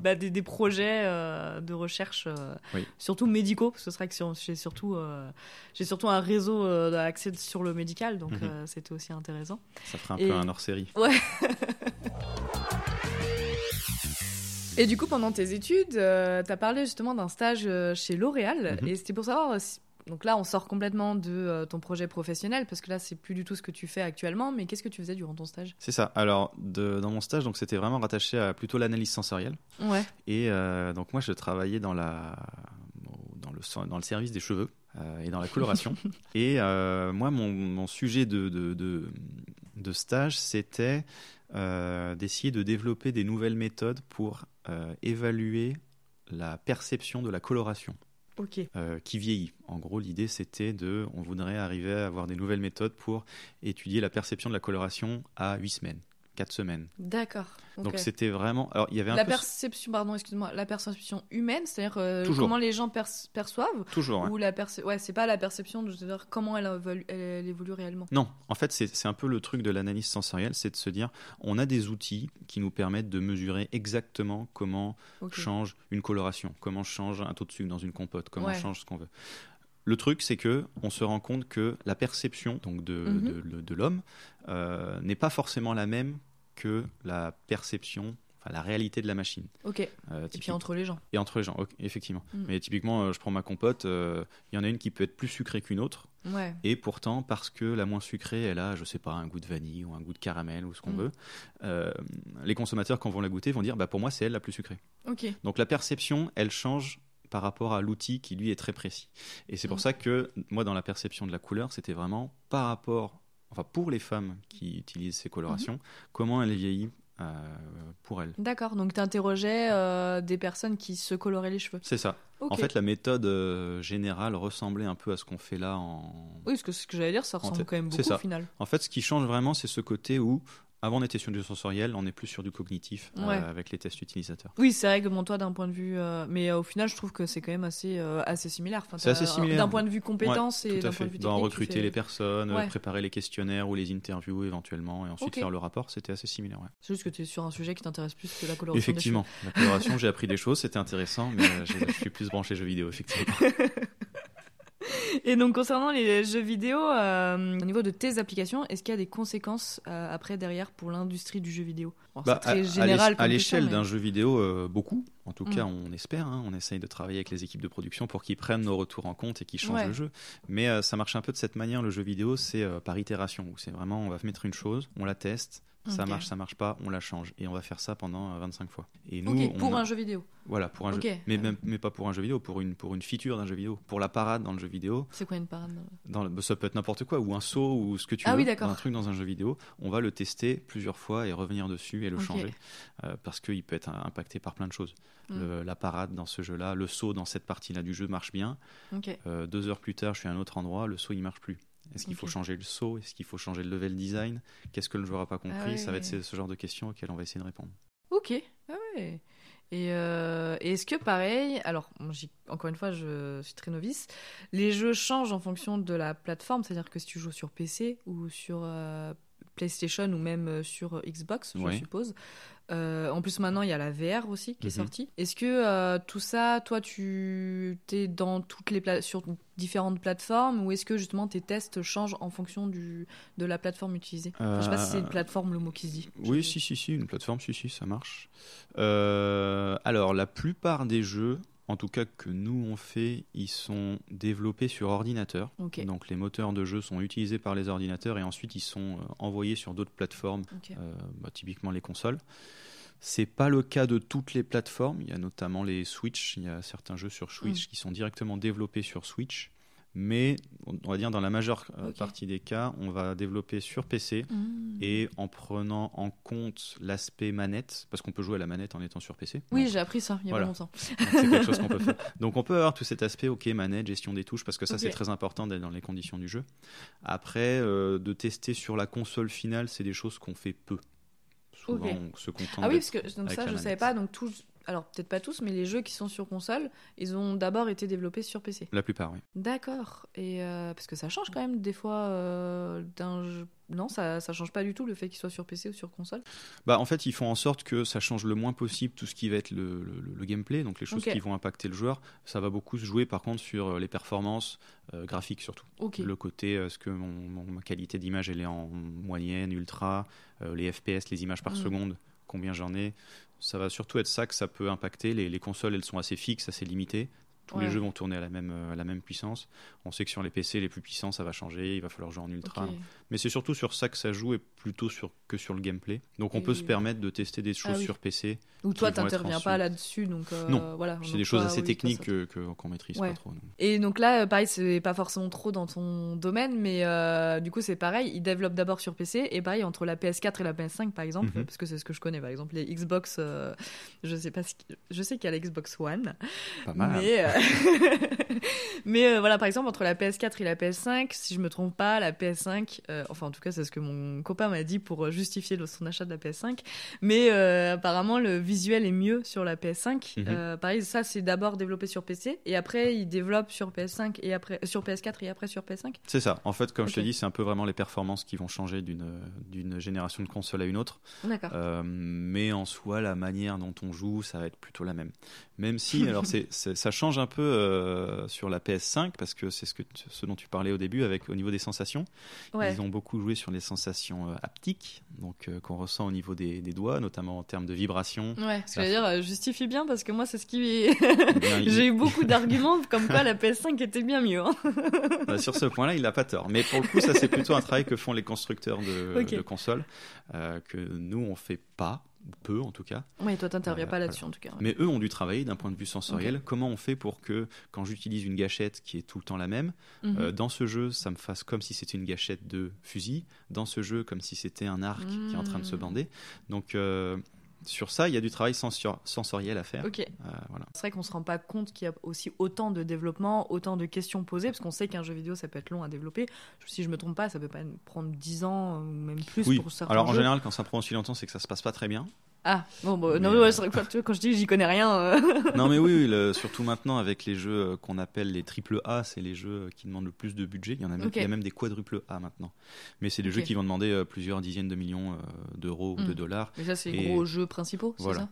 bah, des, des projets euh, de recherche, euh, Oui. surtout médicaux, parce que c'est vrai que sur- j'ai surtout, euh, j'ai surtout un réseau euh, d'accès sur le médical, donc Mhm. euh, c'était aussi intéressant. Ça ferait un Et- peu un hors-série. *laughs* Et du coup, pendant tes études, tu as parlé justement d'un stage chez L'Oréal, Mhm. et c'était pour savoir. si- Donc là, on sort complètement de euh, ton projet professionnel, parce que là, c'est plus du tout ce que tu fais actuellement, mais qu'est-ce que tu faisais durant ton stage? C'est ça. Alors, de- dans mon stage, donc c'était vraiment rattaché à plutôt l'analyse sensorielle. Ouais. Et euh, donc moi, je travaillais dans, la, dans, le, dans le service des cheveux euh, et dans la coloration. *laughs* et moi, mon, mon sujet de, de, de, de stage, c'était d'essayer de développer des nouvelles méthodes pour évaluer la perception de la coloration Euh, qui vieillit. En gros, l'idée, c'était de, on voudrait arriver à avoir des nouvelles méthodes pour étudier la perception de la coloration à 8 semaines, 4 semaines. D'accord. Donc c'était vraiment... Alors, il y avait un La peu... perception, pardon, excuse-moi, la perception humaine, c'est-à-dire euh, comment les gens perç- perçoivent, Toujours, ouais. ou la perce... ouais, c'est pas la perception, de c'est-à-dire comment elle évolue, elle évolue réellement. Non, en fait, c'est un peu le truc de l'analyse sensorielle, c'est de se dire, on a des outils qui nous permettent de mesurer exactement comment change une coloration, comment change un taux de sucre dans une compote, comment Ouais. change ce qu'on veut. Le truc, c'est que on se rend compte que la perception donc de, Mhm. de, de- de l'homme euh, n'est pas forcément la même que la perception, enfin la réalité de la machine. Ok. Et Euh, puis entre les gens. et entre les gens, effectivement. Mm. Mais typiquement, euh, je prends ma compote, il y en a une qui peut être plus sucrée qu'une autre. Ouais. Et pourtant, parce que la moins sucrée, elle a, je sais pas, un goût de vanille ou un goût de caramel ou ce qu'on Mm. veut, les consommateurs, quand vont la goûter, vont dire bah, pour moi, c'est elle la plus sucrée. Ok. Donc la perception, elle change par rapport à l'outil qui, lui, est très précis. Et c'est pour Mm. ça que, moi, dans la perception de la couleur, c'était vraiment par rapport, enfin, pour les femmes qui utilisent ces colorations, Mm-hmm. comment elle vieillit euh, pour elles. D'accord. Donc t'interrogeais euh, des personnes qui se coloraient les cheveux. C'est ça. En fait, la méthode euh, générale ressemblait un peu à ce qu'on fait là en, oui, parce que ce que j'allais dire, ça ressemble quand même beaucoup au final. En fait, ce qui change vraiment, c'est ce côté où, avant, on était sur du sensoriel, on est plus sur du cognitif euh, avec les tests utilisateurs. Oui, c'est vrai que bon, toi, d'un point de vue, euh, mais euh, au final, je trouve que c'est quand même assez, assez similaire. Enfin, C'est assez similaire. D'un point de vue compétences Tout et d'un point de vue Dans technique. recruter fais- les personnes, Ouais. préparer les questionnaires ou les interviews éventuellement, et ensuite faire le rapport, c'était assez similaire. C'est juste que tu es sur un sujet qui t'intéresse plus que la coloration. des Effectivement, la coloration, j'ai appris des *laughs* choses, c'était intéressant, mais je suis plus branché jeux vidéo, effectivement. *laughs* *laughs* Et donc concernant les jeux vidéo, euh, au niveau de tes applications, est-ce qu'il y a des conséquences euh, après derrière pour l'industrie du jeu vidéo? Alors, Bah, très général à l'échelle mais- d'un jeu vidéo, euh, beaucoup. En tout Mm. cas, on espère. hein. on essaye de travailler avec les équipes de production pour qu'ils prennent nos retours en compte et qu'ils changent Ouais. le jeu. Mais euh, ça marche un peu de cette manière. Le jeu vidéo, c'est par itération. C'est vraiment, on va mettre une chose, on la teste. Ça marche, ça marche pas, on la change. Et on va faire ça pendant euh, 25 fois. Et nous, pour a- un jeu vidéo. Voilà, pour un jeu. Mais, même, mais pas pour un jeu vidéo, pour une, pour une feature d'un jeu vidéo. Pour la parade dans le jeu vidéo, C'est quoi une parade dans le- ça peut être n'importe quoi, ou un saut, ou ce que tu Ah veux, oui, un truc dans un jeu vidéo. On va le tester plusieurs fois et revenir dessus et le changer. euh, parce qu'il peut être impacté par plein de choses. Le- la parade dans ce jeu-là, le saut dans cette partie-là du jeu marche bien. Euh, deux heures plus tard, je suis à un autre endroit, le saut il marche plus. Est-ce qu'il faut changer le saut? Est-ce qu'il faut changer le level design? Qu'est-ce que le joueur a pas compris? Ah ouais. Ça va être ce, ce genre de questions auxquelles on va essayer de répondre. Ok. Ah ouais. Et euh, et est-ce que pareil, alors encore une fois je suis très novice, les jeux changent en fonction de la plateforme, c'est-à-dire que si tu joues sur PC ou sur euh, PlayStation ou même euh, sur Xbox, je Ouais. suppose. Euh, en plus maintenant il y a la VR aussi qui est Mhm. sortie. Est-ce que euh, tout ça, toi tu es dans toutes les pla- sur différentes plateformes ou est-ce que justement tes tests changent en fonction du, de la plateforme utilisée? Enfin, Je sais pas si c'est une Euh, plateforme le mot qui se dit. Oui, si, si, si, une plateforme, si, si, ça marche. Euh, alors, la plupart des jeux, en tout cas que nous on fait, ils sont développés sur ordinateur. Donc les moteurs de jeu sont utilisés par les ordinateurs et ensuite ils sont euh, envoyés sur d'autres plateformes, euh, bah, typiquement les consoles. C'est pas le cas de toutes les plateformes. Il y a notamment les Switch. Il y a certains jeux sur Mm. Switch qui sont directement développés sur Switch. Mais on va dire dans la majeure euh, partie des cas, on va développer sur PC Hmm. et en prenant en compte l'aspect manette, parce qu'on peut jouer à la manette en étant sur PC. Oui, j'ai appris ça il y a Voilà. pas longtemps. c'est quelque chose qu'on peut *laughs* faire. Donc on peut avoir tout cet aspect, ok, manette, gestion des touches, parce que ça c'est très important d'être dans les conditions du jeu. Après, euh, de tester sur la console finale, c'est des choses qu'on fait peu. Souvent, on se contente. Ah oui, parce que donc ça, je savais manette. pas. Donc tous, alors peut-être pas tous, mais les jeux qui sont sur console, ils ont d'abord été développés sur PC. La plupart, oui. D'accord. Et euh, parce que ça change quand même des fois euh, d'un jeu. Non, ça, ça change pas du tout le fait qu'il soit sur PC ou sur console. Bah, en fait, ils font en sorte que ça change le moins possible tout ce qui va être le, le- le gameplay, donc les choses qui vont impacter le joueur. Ça va beaucoup se jouer par contre sur euh, les performances euh, graphiques surtout. Le côté, est-ce que mon, mon- ma qualité d'image elle est en moyenne, ultra, les FPS, les images par Mm. seconde, combien j'en ai. Ça va surtout être ça que ça peut impacter. Les, les consoles, elles sont assez fixes, assez limitées. Tous les jeux vont tourner à la, même, euh, à la même puissance. On sait que sur les PC, les plus puissants, ça va changer. Il va falloir jouer en ultra. Mais c'est surtout sur ça que ça joue et plutôt sur, que sur le gameplay. Donc on peut se permettre de tester des choses Ah oui. sur PC. Ou toi, t'interviens pas là-dessus, donc euh, Non. voilà. C'est des choses assez oui, techniques que- qu'on maîtrise Ouais. pas trop. nous. Et donc là, euh, pareil, c'est pas forcément trop dans ton domaine, mais euh, du coup, c'est pareil. Ils développent d'abord sur PC, et pareil, entre la PS4 et la PS5, par exemple, Mhm. parce que c'est ce que je connais, par exemple, les Xbox, euh, je sais pas, ce qui- je sais qu'il y a la Xbox One, Pas mal. mais, *laughs* mais euh, voilà, par exemple, entre la PS4 et la PS5, si je me trompe pas, la PS5, euh, enfin, en tout cas, c'est ce que mon copain m'a dit pour euh, justifier son achat de la PS5, mais euh, apparemment, le visuel est mieux sur la PS5. Mhm. Pareil, ça, c'est d'abord développé sur PC, et après, ils développent sur PS5 et après, sur PS4 et après sur PS5. C'est ça. En fait, comme je te dis, c'est un peu vraiment les performances qui vont changer d'une d'une génération de console à une autre. D'accord. Mais en soi, la manière dont on joue, ça va être plutôt la même. Même si, *laughs* alors c'est- ça change un peu euh, sur la PS5 parce que c'est ce, que tu- ce dont tu parlais au début avec au niveau des sensations. Ouais. Ils ont beaucoup joué sur les sensations euh, haptiques, donc euh, qu'on ressent au niveau des, des doigts, notamment en termes de vibration. Ouais, ce que La- je veux dire, euh, justifie bien parce que moi, c'est ce qui. Eh *laughs* J'ai eu beaucoup *laughs* d'arguments comme quoi la PS5 était bien mieux. hein. *laughs* Bah, sur ce point-là, il n'a pas tort. Mais pour le coup, ça c'est plutôt un travail que font les constructeurs de, de consoles, que nous on fait pas, peu en tout cas. Ouais, toi, t'interviens Euh, pas là-dessus en tout cas. ouais. Mais eux ont dû travailler d'un point de vue sensoriel. Comment on fait pour que quand j'utilise une gâchette qui est tout le temps la même, Mhm. euh, dans ce jeu, ça me fasse comme si c'était une gâchette de fusil, dans ce jeu, comme si c'était un arc qui est en train de se bander. Donc euh, sur ça, il y a du travail sensor- sensoriel à faire. Euh, voilà. C'est vrai qu'on se rend pas compte qu'il y a aussi autant de développement, autant de questions posées, parce qu'on sait qu'un jeu vidéo ça peut être long à développer. Si je me trompe pas, ça peut pas prendre 10 ans ou même plus Oui. pour certains Alors en jeux. général, quand ça prend aussi longtemps, c'est que ça se passe pas très bien. Ah, bon, bah, non, Mais, ouais, euh, c'est vrai que tu vois, quand je dis j'y connais rien. euh, *laughs* non mais oui, oui, le- surtout maintenant avec les jeux euh, qu'on appelle les triple A, c'est les jeux qui demandent le plus de budget. Il y en a même, il y a même des quadruple A maintenant. Mais c'est des jeux qui vont demander plusieurs dizaines de millions d'euros ou de Mm. dollars. Mais ça, c'est les gros jeux principaux, c'est Voilà. ça?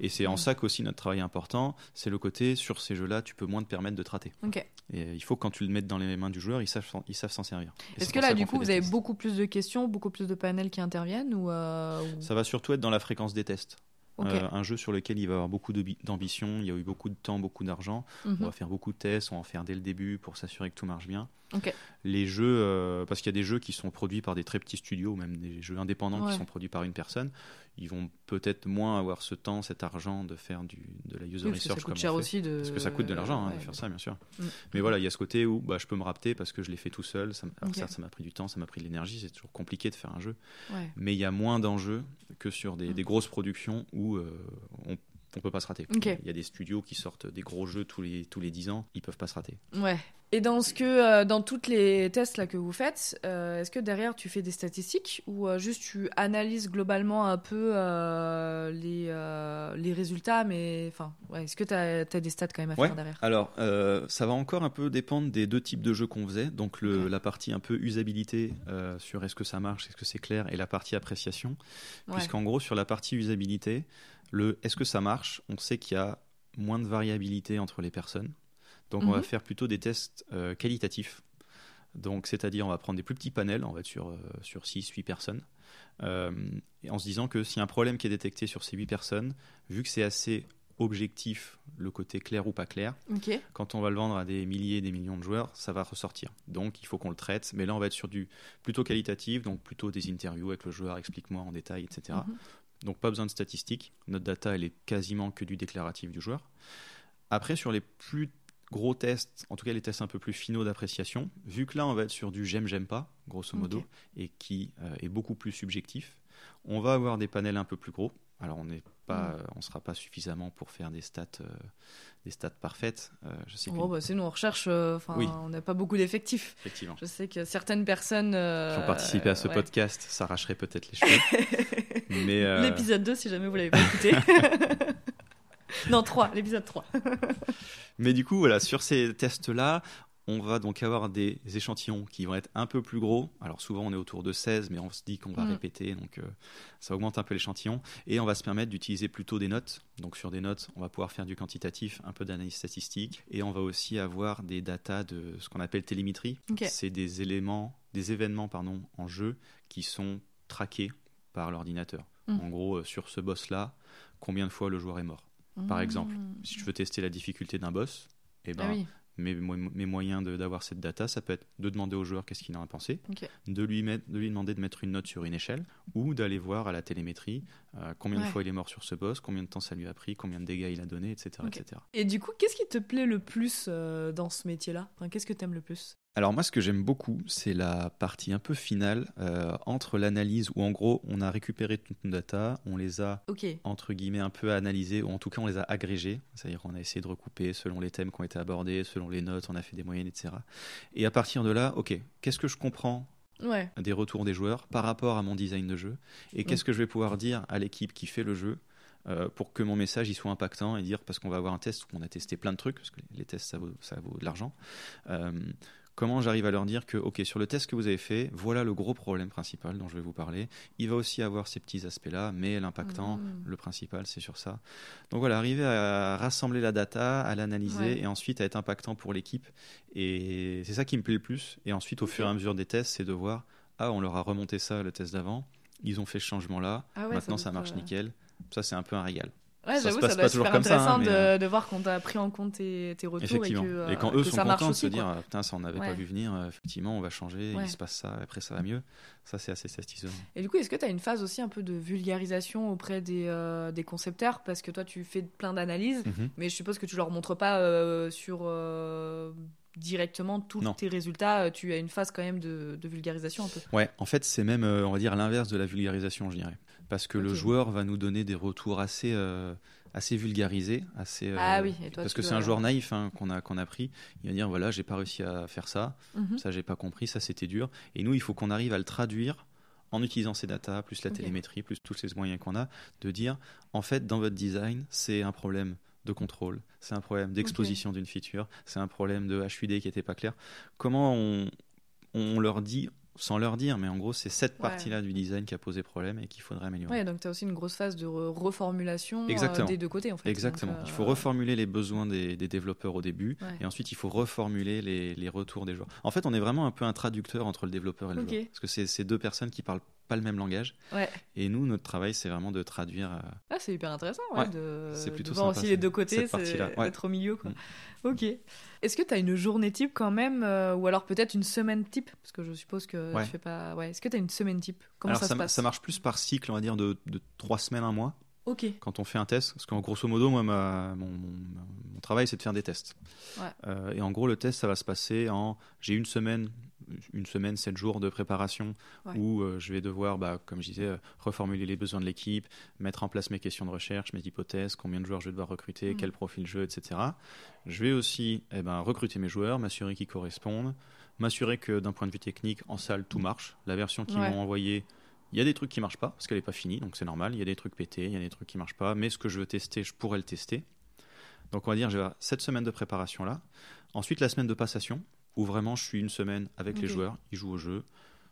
Et c'est en Mm. ça qu'aussi notre travail est important, c'est le côté sur ces jeux-là, tu peux moins te permettre de te rater. Ok. Et euh, il faut que quand tu le mettes dans les mains du joueur, ils savent s'en- ils savent s'en servir. Est-ce que là, du coup, vous avez tests. beaucoup plus de questions, beaucoup plus de panels qui interviennent ou, euh, ou- Ça va surtout être dans la fréquence des tests. Euh, un jeu sur lequel il va y avoir beaucoup d'ambition, il y a eu beaucoup de temps, beaucoup d'argent. Mhm. On va faire beaucoup de tests, on va en faire dès le début pour s'assurer que tout marche bien. Ok. Les jeux, euh, parce qu'il y a des jeux qui sont produits par des très petits studios, ou même des jeux indépendants Ouais. qui sont produits par une personne, ils vont peut-être moins avoir ce temps, cet argent de faire du, de la user Oui, parce que ça research coûte cher aussi de. Parce que ça coûte de l'argent hein, Ouais, de faire ça, bien sûr. Mm. Mais voilà, il y a ce côté où bah, je peux me rapter parce que je l'ai fait tout seul. Ça, alors certes, ça m'a pris du temps, ça m'a pris de l'énergie, c'est toujours compliqué de faire un jeu. Ouais. Mais il y a moins d'enjeux que sur Mm. des, des grosses productions où euh, on, on peut pas se rater. Il y a des studios qui sortent des gros jeux tous les, tous les 10 ans, ils peuvent pas se rater. Ouais. Et dans ce que, euh, dans toutes les tests là que vous faites, euh, est-ce que derrière tu fais des statistiques ou euh, juste tu analyses globalement un peu les, les résultats, mais enfin, ouais, est-ce que tu as, des stats quand même à Ouais. faire derrière? Alors, ça va encore un peu dépendre des deux types de jeux qu'on faisait. Donc, le, la partie un peu usabilité sur est-ce que ça marche, est-ce que c'est clair, et la partie appréciation. Ouais. Puisqu'en gros, sur la partie usabilité, le est-ce que ça marche, on sait qu'il y a moins de variabilité entre les personnes. Donc, on va Mhm. faire plutôt des tests euh, qualitatifs. Donc, c'est-à-dire, on va prendre des plus petits panels, on va être sur, euh, sur 6, 8 personnes, euh, et en se disant que s'il y a un problème qui est détecté sur ces 8 personnes, vu que c'est assez objectif, le côté clair ou pas clair, quand on va le vendre à des milliers et des millions de joueurs, ça va ressortir. Donc il faut qu'on le traite, mais là on va être sur du plutôt qualitatif, donc plutôt des interviews avec le joueur, explique-moi en détail, etc. Mhm. Donc pas besoin de statistiques, notre data elle est quasiment que du déclaratif du joueur. Après sur les plus gros tests, en tout cas les tests un peu plus finaux d'appréciation, vu que là on va être sur du j'aime j'aime pas, grosso modo, et qui euh, est beaucoup plus subjectif, on va avoir des panels un peu plus gros. Alors on n'est pas, Mm. on sera pas suffisamment pour faire des stats, euh, des stats parfaites. Euh, je sais que Bon, bah, c'est nous, on recherche, euh, enfin, Oui. on n'a pas beaucoup d'effectifs. effectivement, Je sais que certaines personnes. qui ont participé à ce ouais. podcast s'arracheraient peut-être les cheveux. *laughs* mais L'épisode 2, si jamais vous l'avez pas écouté. *laughs* *laughs* non, 3, l'épisode 3. *laughs* Mais du coup, voilà, sur ces tests-là, on va donc avoir des échantillons qui vont être un peu plus gros. Alors souvent, on est autour de 16, mais on se dit qu'on va Mm. répéter, donc euh, ça augmente un peu l'échantillon. Et on va se permettre d'utiliser plutôt des notes. Donc sur des notes, on va pouvoir faire du quantitatif, un peu d'analyse statistique, et on va aussi avoir des datas de ce qu'on appelle télémétrie. C'est des éléments, des événements, pardon, en jeu qui sont traqués par l'ordinateur. Mm. En gros, euh, sur ce boss-là, combien de fois le joueur est mort Par exemple, Si je veux tester la difficulté d'un boss, eh ben, Ah oui, mes, mes moyens de- d'avoir cette data, ça peut être de demander au joueur qu'est-ce qu'il en a pensé, de lui, mettre, de lui demander de mettre une note sur une échelle, ou d'aller voir à la télémétrie euh, combien de fois il est mort sur ce boss, combien de temps ça lui a pris, combien de dégâts il a donné, etc. Etc. Et du coup, qu'est-ce qui te plaît le plus euh, dans ce métier-là? Enfin, Qu'est-ce que t'aimes le plus? Alors moi, ce que j'aime beaucoup, c'est la partie un peu finale euh, entre l'analyse où en gros, on a récupéré toutes nos data, on les a entre guillemets un peu analysés, ou en tout cas on les a agrégés, c'est-à-dire qu'on a essayé de recouper selon les thèmes qui ont été abordés, selon les notes, on a fait des moyennes, etc. Et à partir de là, ok, qu'est-ce que je comprends Ouais. des retours des joueurs par rapport à mon design de jeu, et qu'est-ce que je vais pouvoir dire à l'équipe qui fait le jeu euh, pour que mon message il soit impactant et dire parce qu'on va avoir un test où on a testé plein de trucs parce que les tests ça vaut, ça vaut de l'argent euh, comment j'arrive à leur dire que ok sur le test que vous avez fait voilà le gros problème principal dont je vais vous parler. Il va aussi avoir ces petits aspects là mais l'impactant Mhm. le principal c'est sur ça. Donc voilà arriver à rassembler la data à l'analyser Ouais. et ensuite à être impactant pour l'équipe. Et c'est ça qui me plaît le plus. Et ensuite au fur et à mesure des tests c'est de voir ah on leur a remonté ça le test d'avant. Ils ont fait ce changement là Ah ouais, maintenant ça marche euh, nickel. Ça c'est un peu un régal Ouais, Ça se j'avoue, passe ça pas doit être toujours super comme ça, hein, intéressant de, euh, de voir qu'on t'a pris en compte tes, tes retours et que, euh, et quand que eux ça sont contents de se dire ah, putain ça on n'avait Ouais. pas vu venir euh, effectivement on va changer Ouais. il se passe ça après ça va mieux ça c'est assez satisfaisant Et du coup, est-ce que tu as une phase aussi un peu de vulgarisation auprès des, euh, des concepteurs? Parce que toi, tu fais plein d'analyses, Mhm. mais je suppose que tu leur montres pas sur directement tous Non. tes résultats. Tu as une phase quand même de, de vulgarisation un peu. Ouais, en fait, c'est même, on va dire, l'inverse de la vulgarisation, je dirais. Parce que le joueur va nous donner des retours assez, euh, assez vulgarisés, assez. euh, Ah oui, et toi, parce que c'est un joueur naïf hein, qu'on a, qu'on a pris. Il va dire voilà, j'ai pas réussi à faire ça, Mhm. ça j'ai pas compris, ça c'était dur. Et nous, il faut qu'on arrive à le traduire en utilisant ces datas, plus la télémétrie, plus tous ces moyens qu'on a, de dire en fait, dans votre design, c'est un problème de contrôle, c'est un problème d'exposition d'une feature, c'est un problème de HUD qui était pas clair. Comment on, on leur dit, sans leur dire, mais en gros, c'est cette Ouais. partie-là du design qui a posé problème et qu'il faudrait améliorer. Ouais, donc tu as aussi une grosse phase de re- reformulation euh, des deux côtés en fait. Exactement. Donc, euh, Il faut reformuler les besoins des, des développeurs au début, Ouais. et ensuite il faut reformuler les, les retours des joueurs. En fait, on est vraiment un peu un traducteur entre le développeur et le joueur, parce que c'est c'est deux personnes qui parlent pas le même langage, Ouais. et nous, notre travail, c'est vraiment de traduire. euh, Ah, c'est hyper intéressant ouais, Ouais, de, c'est plutôt de voir sympa, aussi les deux côtés, d'être au milieu. Quoi. Mm. Ok. Est-ce que tu as une journée type quand même, euh, ou alors peut-être une semaine type? Parce que je suppose que tu fais pas. Ouais. Est-ce que tu as une semaine type? Comment Alors ça, ça, se passe? ça marche plus par cycle, on va dire, de, de trois semaines, un mois, Ok. quand on fait un test. Parce qu'en grosso modo, moi, ma- mon, mon- mon travail, c'est de faire des tests. Ouais. Euh, et en gros, le test, ça va se passer en. J'ai une semaine une semaine, sept jours de préparation Ouais. où euh, je vais devoir, bah, comme je disais, euh, reformuler les besoins de l'équipe, mettre en place mes questions de recherche, mes hypothèses, combien de joueurs je vais devoir recruter, Mm. quel profil jeu, etc. Je vais aussi eh ben, recruter mes joueurs, m'assurer qu'ils correspondent, m'assurer que d'un point de vue technique, en salle, tout marche. La version qu'ils Ouais. m'ont envoyée, il y a des trucs qui marchent pas parce qu'elle n'est pas finie, donc c'est normal. Il y a des trucs pétés, il y a des trucs qui marchent pas, mais ce que je veux tester, je pourrais le tester. Donc on va dire, j'ai cette semaine de préparation là. Ensuite, la semaine de passation, où vraiment je suis une semaine avec les joueurs, ils jouent au jeu,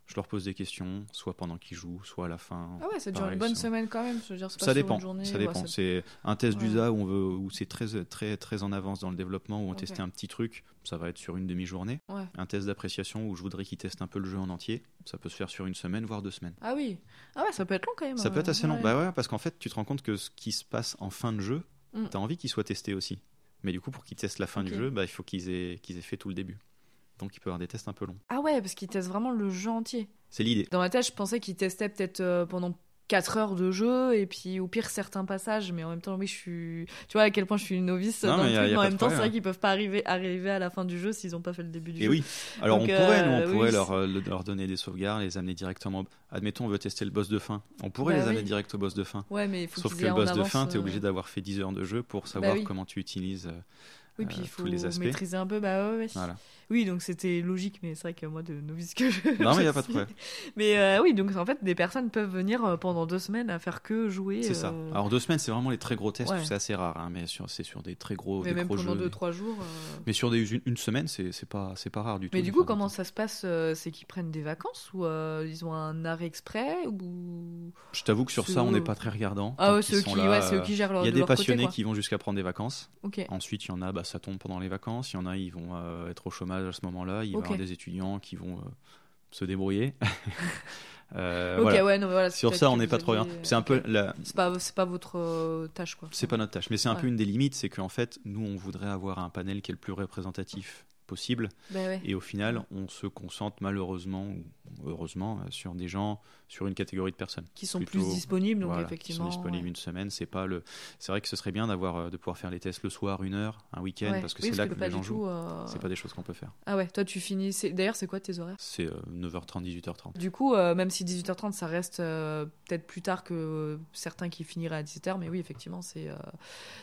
je leur pose des questions, soit pendant qu'ils jouent, soit à la fin. Ah ouais, ça dure Pareil, une bonne ça- semaine quand même. Je veux dire, pas ça dépend, journée, ça dépend. C'est un test Ouais. d'USA où on veut, où c'est très, très, très en avance dans le développement, où on testait un petit truc, ça va être sur une demi-journée. Ouais. Un test d'appréciation où je voudrais qu'ils testent un peu le jeu en entier, ça peut se faire sur une semaine, voire deux semaines. Ah oui. Ah ouais, ça peut être long quand même. Ça peut être euh, assez long. Bah ouais, parce qu'en fait, tu te rends compte que ce qui se passe en fin de jeu, Mm. t'as envie qu'il soit testé aussi. Mais du coup, pour qu'ils testent la fin du jeu, bah, il faut qu'ils aient, qu'ils aient fait tout le début. Donc, il peut y avoir des tests un peu longs. Ah ouais, parce qu'ils testent vraiment le jeu entier. C'est l'idée. Dans ma tête, je pensais qu'ils testaient peut-être euh, pendant 4 heures de jeu et puis au pire certains passages, mais en même temps, oui, je suis. Tu vois à quel point je suis une novice Non, dans mais le truc, a mais en même temps, c'est vrai qu'ils peuvent pas arriver, arriver à la fin du jeu s'ils n'ont pas fait le début du Et jeu. oui. Alors, Donc, on pourrait, nous, euh, on oui, pourrait leur, euh, le- leur donner des sauvegardes, les amener directement. Admettons, on veut tester le boss de fin. On pourrait Bah les amener oui. direct au boss de fin. Ouais, mais il faut Sauf que le boss de fin, tu es euh, obligé d'avoir fait 10 heures de jeu pour savoir oui. comment tu utilises. euh, Oui, puis euh, il faut tous les aspects. maîtriser un peu. Bah ouais, ouais. Voilà. Oui, donc c'était logique, mais c'est vrai que moi, de novice que je. Non, mais il n'y a *laughs* pas de problème. Mais euh, oui, donc en fait, des personnes peuvent venir euh, pendant deux semaines à faire que jouer. C'est ça. euh, Alors, deux semaines, c'est vraiment les très gros tests. Ouais. C'est assez rare, hein, mais sur- c'est sur des très gros, mais des même gros pendant jeux. deux, trois jours. euh, Mais sur des, une, une semaine, c'est c'est pas, c'est pas rare du tout. Mais du coup, comment ça se passe C'est qu'ils prennent des vacances ou ils ont un arrêt exprès ou Je t'avoue que sur ça, on n'est pas très regardant. Ah ouais, c'est eux qui, là, ouais, c'est eux qui gèrent leur Il y a de des côté, passionnés qui vont jusqu'à prendre des vacances. Ensuite, il y en a, bah, ça tombe pendant les vacances. Il y en a, ils vont être au chômage à ce moment-là. Il va y Ok. avoir des étudiants qui vont euh, se débrouiller. *laughs* Euh, ok, voilà. ouais, non, mais voilà. c'est Sur ça, on n'est pas trop bien. C'est un peu la, C'est pas, votre euh, tâche, quoi. c'est pas notre tâche, mais c'est un Ouais. peu une des limites, c'est qu'en fait, nous, on voudrait avoir un panel qui est le plus représentatif possible, Bah ouais. et au final, on se concentre malheureusement ou heureusement sur des gens, sur une catégorie de personnes. Qui sont plutôt- plus disponibles, donc Voilà, effectivement. qui sont disponibles ouais. une semaine. C'est pas le. C'est vrai que ce serait bien d'avoir euh, de pouvoir faire les tests le soir, une heure, un week-end, Ouais. parce que Oui, c'est là que pas les gens jouent. euh, C'est pas des choses qu'on peut faire. Ah ouais, toi tu finis. D'ailleurs, c'est quoi tes horaires? C'est euh, 9h30, 18h30. Du coup, euh, même si 18h30, ça reste euh, peut-être plus tard que certains qui finiraient à 17h, mais oui, effectivement, c'est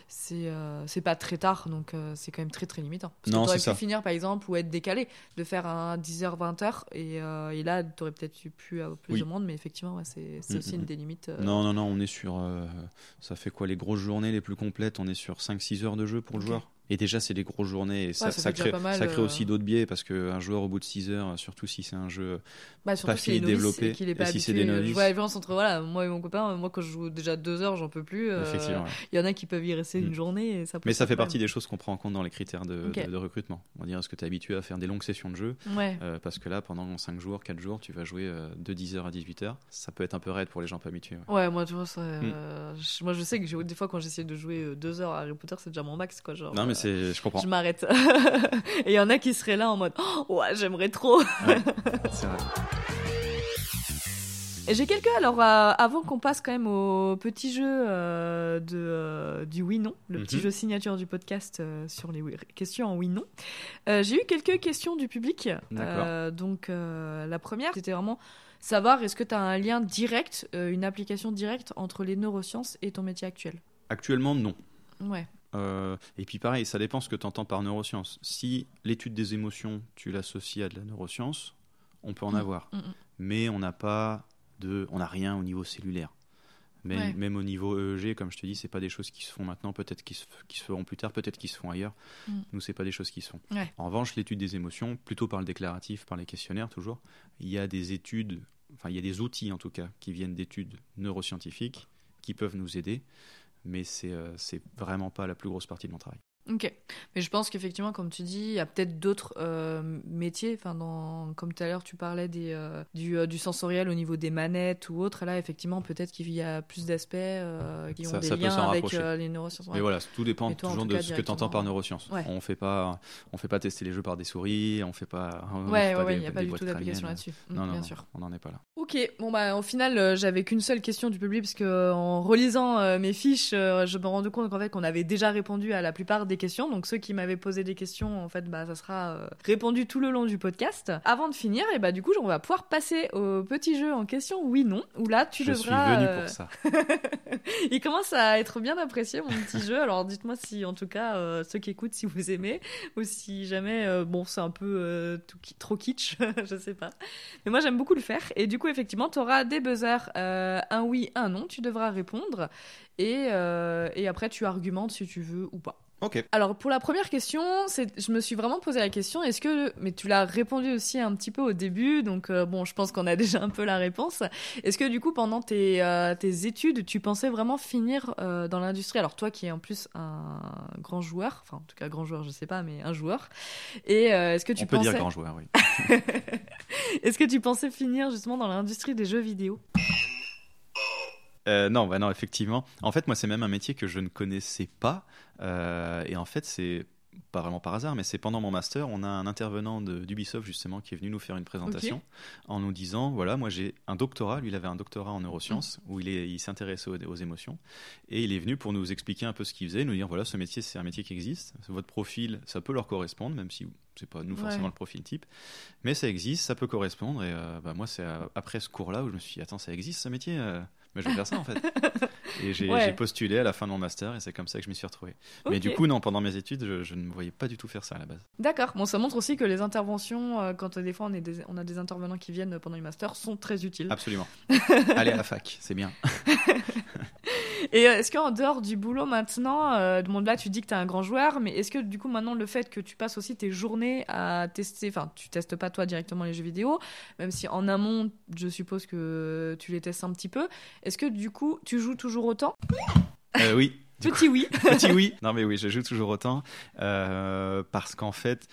c'est pas très tard, donc c'est quand même très très limitant. Parce Non, que c'est pu ça. finir par exemple ou être décalé, de faire un 10h, 20h, et, euh, et là, t'aurais peut-être eu plus, euh, plus Oui. de monde, mais effectivement, ouais, c'est Mm, aussi mm, une mm. des limites. euh, Non, non, non, on est sur. euh, ça fait quoi Les grosses journées les plus complètes On est sur 5-6 heures de jeu pour le joueur? Et déjà, c'est des grosses journées. Et ça, crée, mal, ça crée euh. aussi d'autres biais parce qu'un joueur, au bout de 6 heures, surtout si c'est un jeu. Bah, pas novice développer, et pas et si c'est des euh, novices. Je vois la différence entre voilà, moi et mon copain. Moi, quand je joue déjà deux heures, j'en peux plus. euh, ouais. Il y en a qui peuvent y rester Mm. une journée et ça. pose Mais ça fait partie des choses qu'on prend en compte dans les critères de, Ok. de- de recrutement. On va dire, est-ce que tu es habitué à faire des longues sessions de jeu. Ouais. Euh, Parce que là, pendant 5 jours, 4 jours, tu vas jouer euh, de 10h à 18h. Ça peut être un peu raide pour les gens pas habitués. ouais. Moi, tu vois, ça, Mm. euh, je- moi, je sais que des fois, quand j'essaie de jouer euh, deux heures à Harry Potter, c'est déjà mon max, quoi. Genre, Non, mais c'est, je comprends. je m'arrête. *laughs* et il y en a qui seraient là en mode, oh, ouais, j'aimerais trop. *laughs* C'est vrai. J'ai quelques. Alors, euh, avant qu'on passe quand même au petit jeu euh, de, euh, du oui-non, le petit Mhm. jeu signature du podcast sur les oui- questions en oui-non, euh, j'ai eu quelques questions du public. D'accord. Donc, la première, c'était vraiment savoir est-ce que tu as un lien direct, une application directe entre les neurosciences et ton métier actuel? Actuellement, non. Ouais. Euh, et puis pareil, ça dépend ce que tu entends par neurosciences. Si l'étude des émotions, tu l'associes à de la neuroscience, on peut en Mm, avoir. mm, mm. Mais on n'a pas de, on n'a rien au niveau cellulaire. Mais Ouais. même au niveau EEG, comme je te dis, c'est pas des choses qui se font maintenant, peut-être qui se, qui se feront plus tard, peut-être qui se font ailleurs. Mm. Nous, c'est pas des choses qui se font. Ouais. En revanche, l'étude des émotions, plutôt par le déclaratif, par les questionnaires toujours, il y a des études, enfin il y a des outils en tout cas qui viennent d'études neuroscientifiques qui peuvent nous aider, mais c'est euh, c'est vraiment pas la plus grosse partie de mon travail. Ok, mais je pense qu'effectivement, comme tu dis, il y a peut-être d'autres euh, métiers. Enfin, dans, comme tout à l'heure, tu parlais des, euh, du, euh, du sensoriel au niveau des manettes ou autre. Là, effectivement, peut-être qu'il y a plus d'aspects qui ont Ça- des ça peut liens avec les neurosciences. Ouais. Mais voilà, tout dépend toi, toujours de cas, ce que tu entends par directement, neurosciences. ouais. On fait pas, on fait pas tester les jeux par des souris, on fait pas. on Ouais, des- il n'y a des pas du tout d'application là-dessus. Mm, Non, non, bien non, sûr. on n'en est pas là. Ok, bon bah au final j'avais qu'une seule question du public parce que en relisant mes fiches, je me rends compte qu'en fait qu'on avait déjà répondu à la plupart des questions. Donc ceux qui m'avaient posé des questions, en fait, bah, ça sera euh, répondu tout le long du podcast. Avant de finir, et bah, du coup, on va pouvoir passer au petit jeu en question, oui-non, où là, tu Je devras... suis venu euh, pour ça. *laughs* Il commence à être bien apprécié, mon petit jeu. Alors dites-moi si, en tout cas, euh, ceux qui écoutent, si vous aimez, ou si jamais, euh, bon, c'est un peu tout trop kitsch, *laughs* je sais pas. Mais moi, j'aime beaucoup le faire. Et du coup, effectivement, tu auras des buzzers, un oui, un non. Tu devras répondre. Et, euh, et après, tu argumentes si tu veux ou pas. Ok. Alors pour la première question, je me suis vraiment posé la question, est-ce que, mais tu l'as répondu aussi un petit peu au début, donc euh, bon, je pense qu'on a *laughs* déjà un peu la réponse. Est-ce que du coup pendant tes, euh, tes études, tu pensais vraiment finir euh, dans l'industrie? Alors toi qui es en plus un grand joueur, enfin en tout cas grand joueur, je sais pas, mais un joueur. Et euh, est-ce que tu On peut pensais, dire grand joueur, oui. *laughs* est-ce que tu pensais finir justement dans l'industrie des jeux vidéo? Euh, non, bah non, effectivement. En fait, moi, c'est même un métier que je ne connaissais pas. Euh, et en fait, c'est pas vraiment par hasard, mais c'est pendant mon master, on a un intervenant d'Ubisoft justement qui est venu nous faire une présentation en nous disant voilà, moi j'ai un doctorat, lui il avait un doctorat en neurosciences où il, est- il s'intéressait aux, aux émotions. Et il est venu pour nous expliquer un peu ce qu'il faisait, nous dire voilà, ce métier c'est un métier qui existe, votre profil ça peut leur correspondre, même si c'est pas nous forcément Ouais. le profil type, mais ça existe, ça peut correspondre. Et euh, bah, moi c'est après ce cours-là où je me suis dit attends, ça existe ce métier euh, mais je vais faire ça en fait. Et j'ai Ouais. postulé à la fin de mon master et c'est comme ça que je m'y suis retrouvé. Mais du coup, non, pendant mes études, je, je ne me voyais pas du tout faire ça à la base. D'accord. Bon, ça montre aussi que les interventions, euh, quand euh, des fois on, est des- on a des intervenants qui viennent pendant les masters, sont très utiles. Absolument. *laughs* Allez à la fac, c'est bien. *laughs* Et euh, est-ce qu'en dehors du boulot maintenant, euh, de monde là, tu dis que tu es un grand joueur, mais est-ce que du coup maintenant le fait que tu passes aussi tes journées à tester, enfin tu testes pas toi directement les jeux vidéo, même si en amont je suppose que tu les testes un petit peu, est-ce que du coup tu joues toujours autant? Euh, oui. *laughs* Petit oui. Petit oui. *laughs* Non mais oui, je joue toujours autant euh, parce qu'en fait,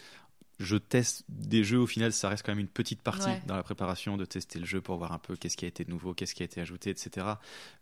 je teste des jeux. Au final, ça reste quand même une petite partie Ouais. dans la préparation de tester le jeu pour voir un peu qu'est-ce qui a été nouveau, qu'est-ce qui a été ajouté, etc.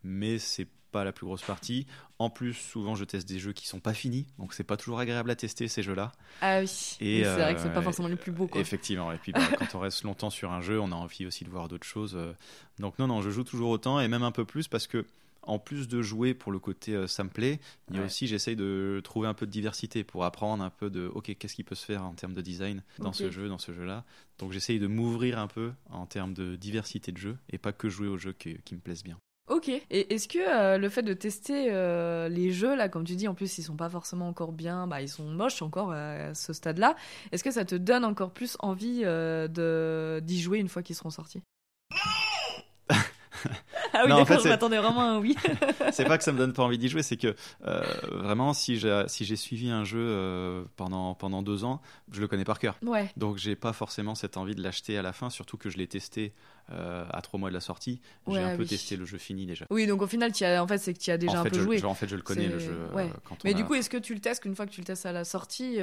Mais c'est pas la plus grosse partie. En plus, souvent, je teste des jeux qui sont pas finis, donc c'est pas toujours agréable à tester ces jeux-là. Ah oui. Et, c'est vrai que c'est pas euh, forcément les plus beaux quoi. Effectivement. Et puis bah, quand on reste longtemps sur un jeu, on a envie aussi de voir d'autres choses. euh. Donc non, non, je joue toujours autant et même un peu plus parce que en plus de jouer pour le côté euh, ça me plaît, il y a Ouais. aussi j'essaye de trouver un peu de diversité pour apprendre un peu de ok qu'est-ce qui peut se faire en termes de design dans ce jeu, dans ce jeu-là. Donc j'essaye de m'ouvrir un peu en termes de diversité de jeux et pas que jouer aux jeux qui, qui me plaisent bien. Ok. Et est-ce que euh, le fait de tester euh, les jeux, là, comme tu dis, en plus, ils sont pas forcément encore bien, bah, ils sont moches encore à ce stade-là, est-ce que ça te donne encore plus envie euh, de d'y jouer une fois qu'ils seront sortis? *laughs* Ah oui, Non, en d'accord, fait, je m'attendais vraiment à un oui. *laughs* c'est pas que ça me donne pas envie d'y jouer, c'est que euh, vraiment si j'ai si j'ai suivi un jeu euh, pendant pendant deux ans, je le connais par cœur. ouais. Donc j'ai pas forcément cette envie de l'acheter à la fin, surtout que je l'ai testé euh, à trois mois de la sortie. J'ai Ouais, un peu testé le jeu fini déjà. Oui, donc au final, as, en fait, c'est que tu as déjà en fait, un peu je, joué. je- en fait, je le connais le jeu. ouais. quand Mais a- du coup, est-ce que tu le testes qu'une fois que tu le testes à la sortie,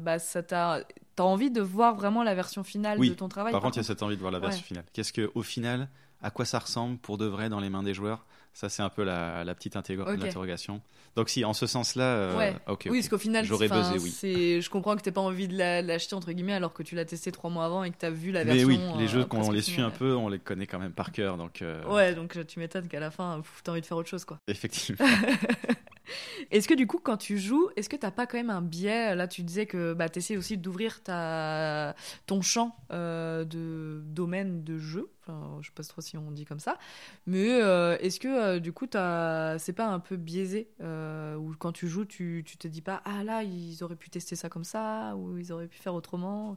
bah, ça t'a t'as envie de voir vraiment la version finale Oui. de ton travail par contre, il y a cette envie de voir la version Ouais. finale. Qu'est-ce que, au final, à quoi ça ressemble pour de vrai dans les mains des joueurs Ça, c'est un peu la, la petite l'interrogation. Donc, si, en ce sens-là, euh, Ouais. Oui, parce qu'au final, J'aurais buzzé, oui. je comprends que t'aies pas envie de la- l'acheter entre guillemets alors que tu l'as testé trois mois avant et que t'as vu la Mais version. oui, les euh, jeux, quand on les suit un peu, on les connaît quand même par cœur. Donc, euh, Ouais, donc euh, tu m'étonnes qu'à la fin, pff, t'as envie de faire autre chose, quoi. effectivement. *laughs* Est-ce que du coup, quand tu joues, est-ce que t'as pas quand même un biais Là, tu disais que bah, t'essaies aussi d'ouvrir ta ton champ euh, de domaine de jeu? Enfin, je sais pas trop si on dit comme ça. Mais euh, est-ce que euh, du coup, t'as- c'est pas un peu biaisé Ou quand tu joues, tu, tu te dis pas Ah là, ils auraient pu tester ça comme ça Ou ils auraient pu faire autrement?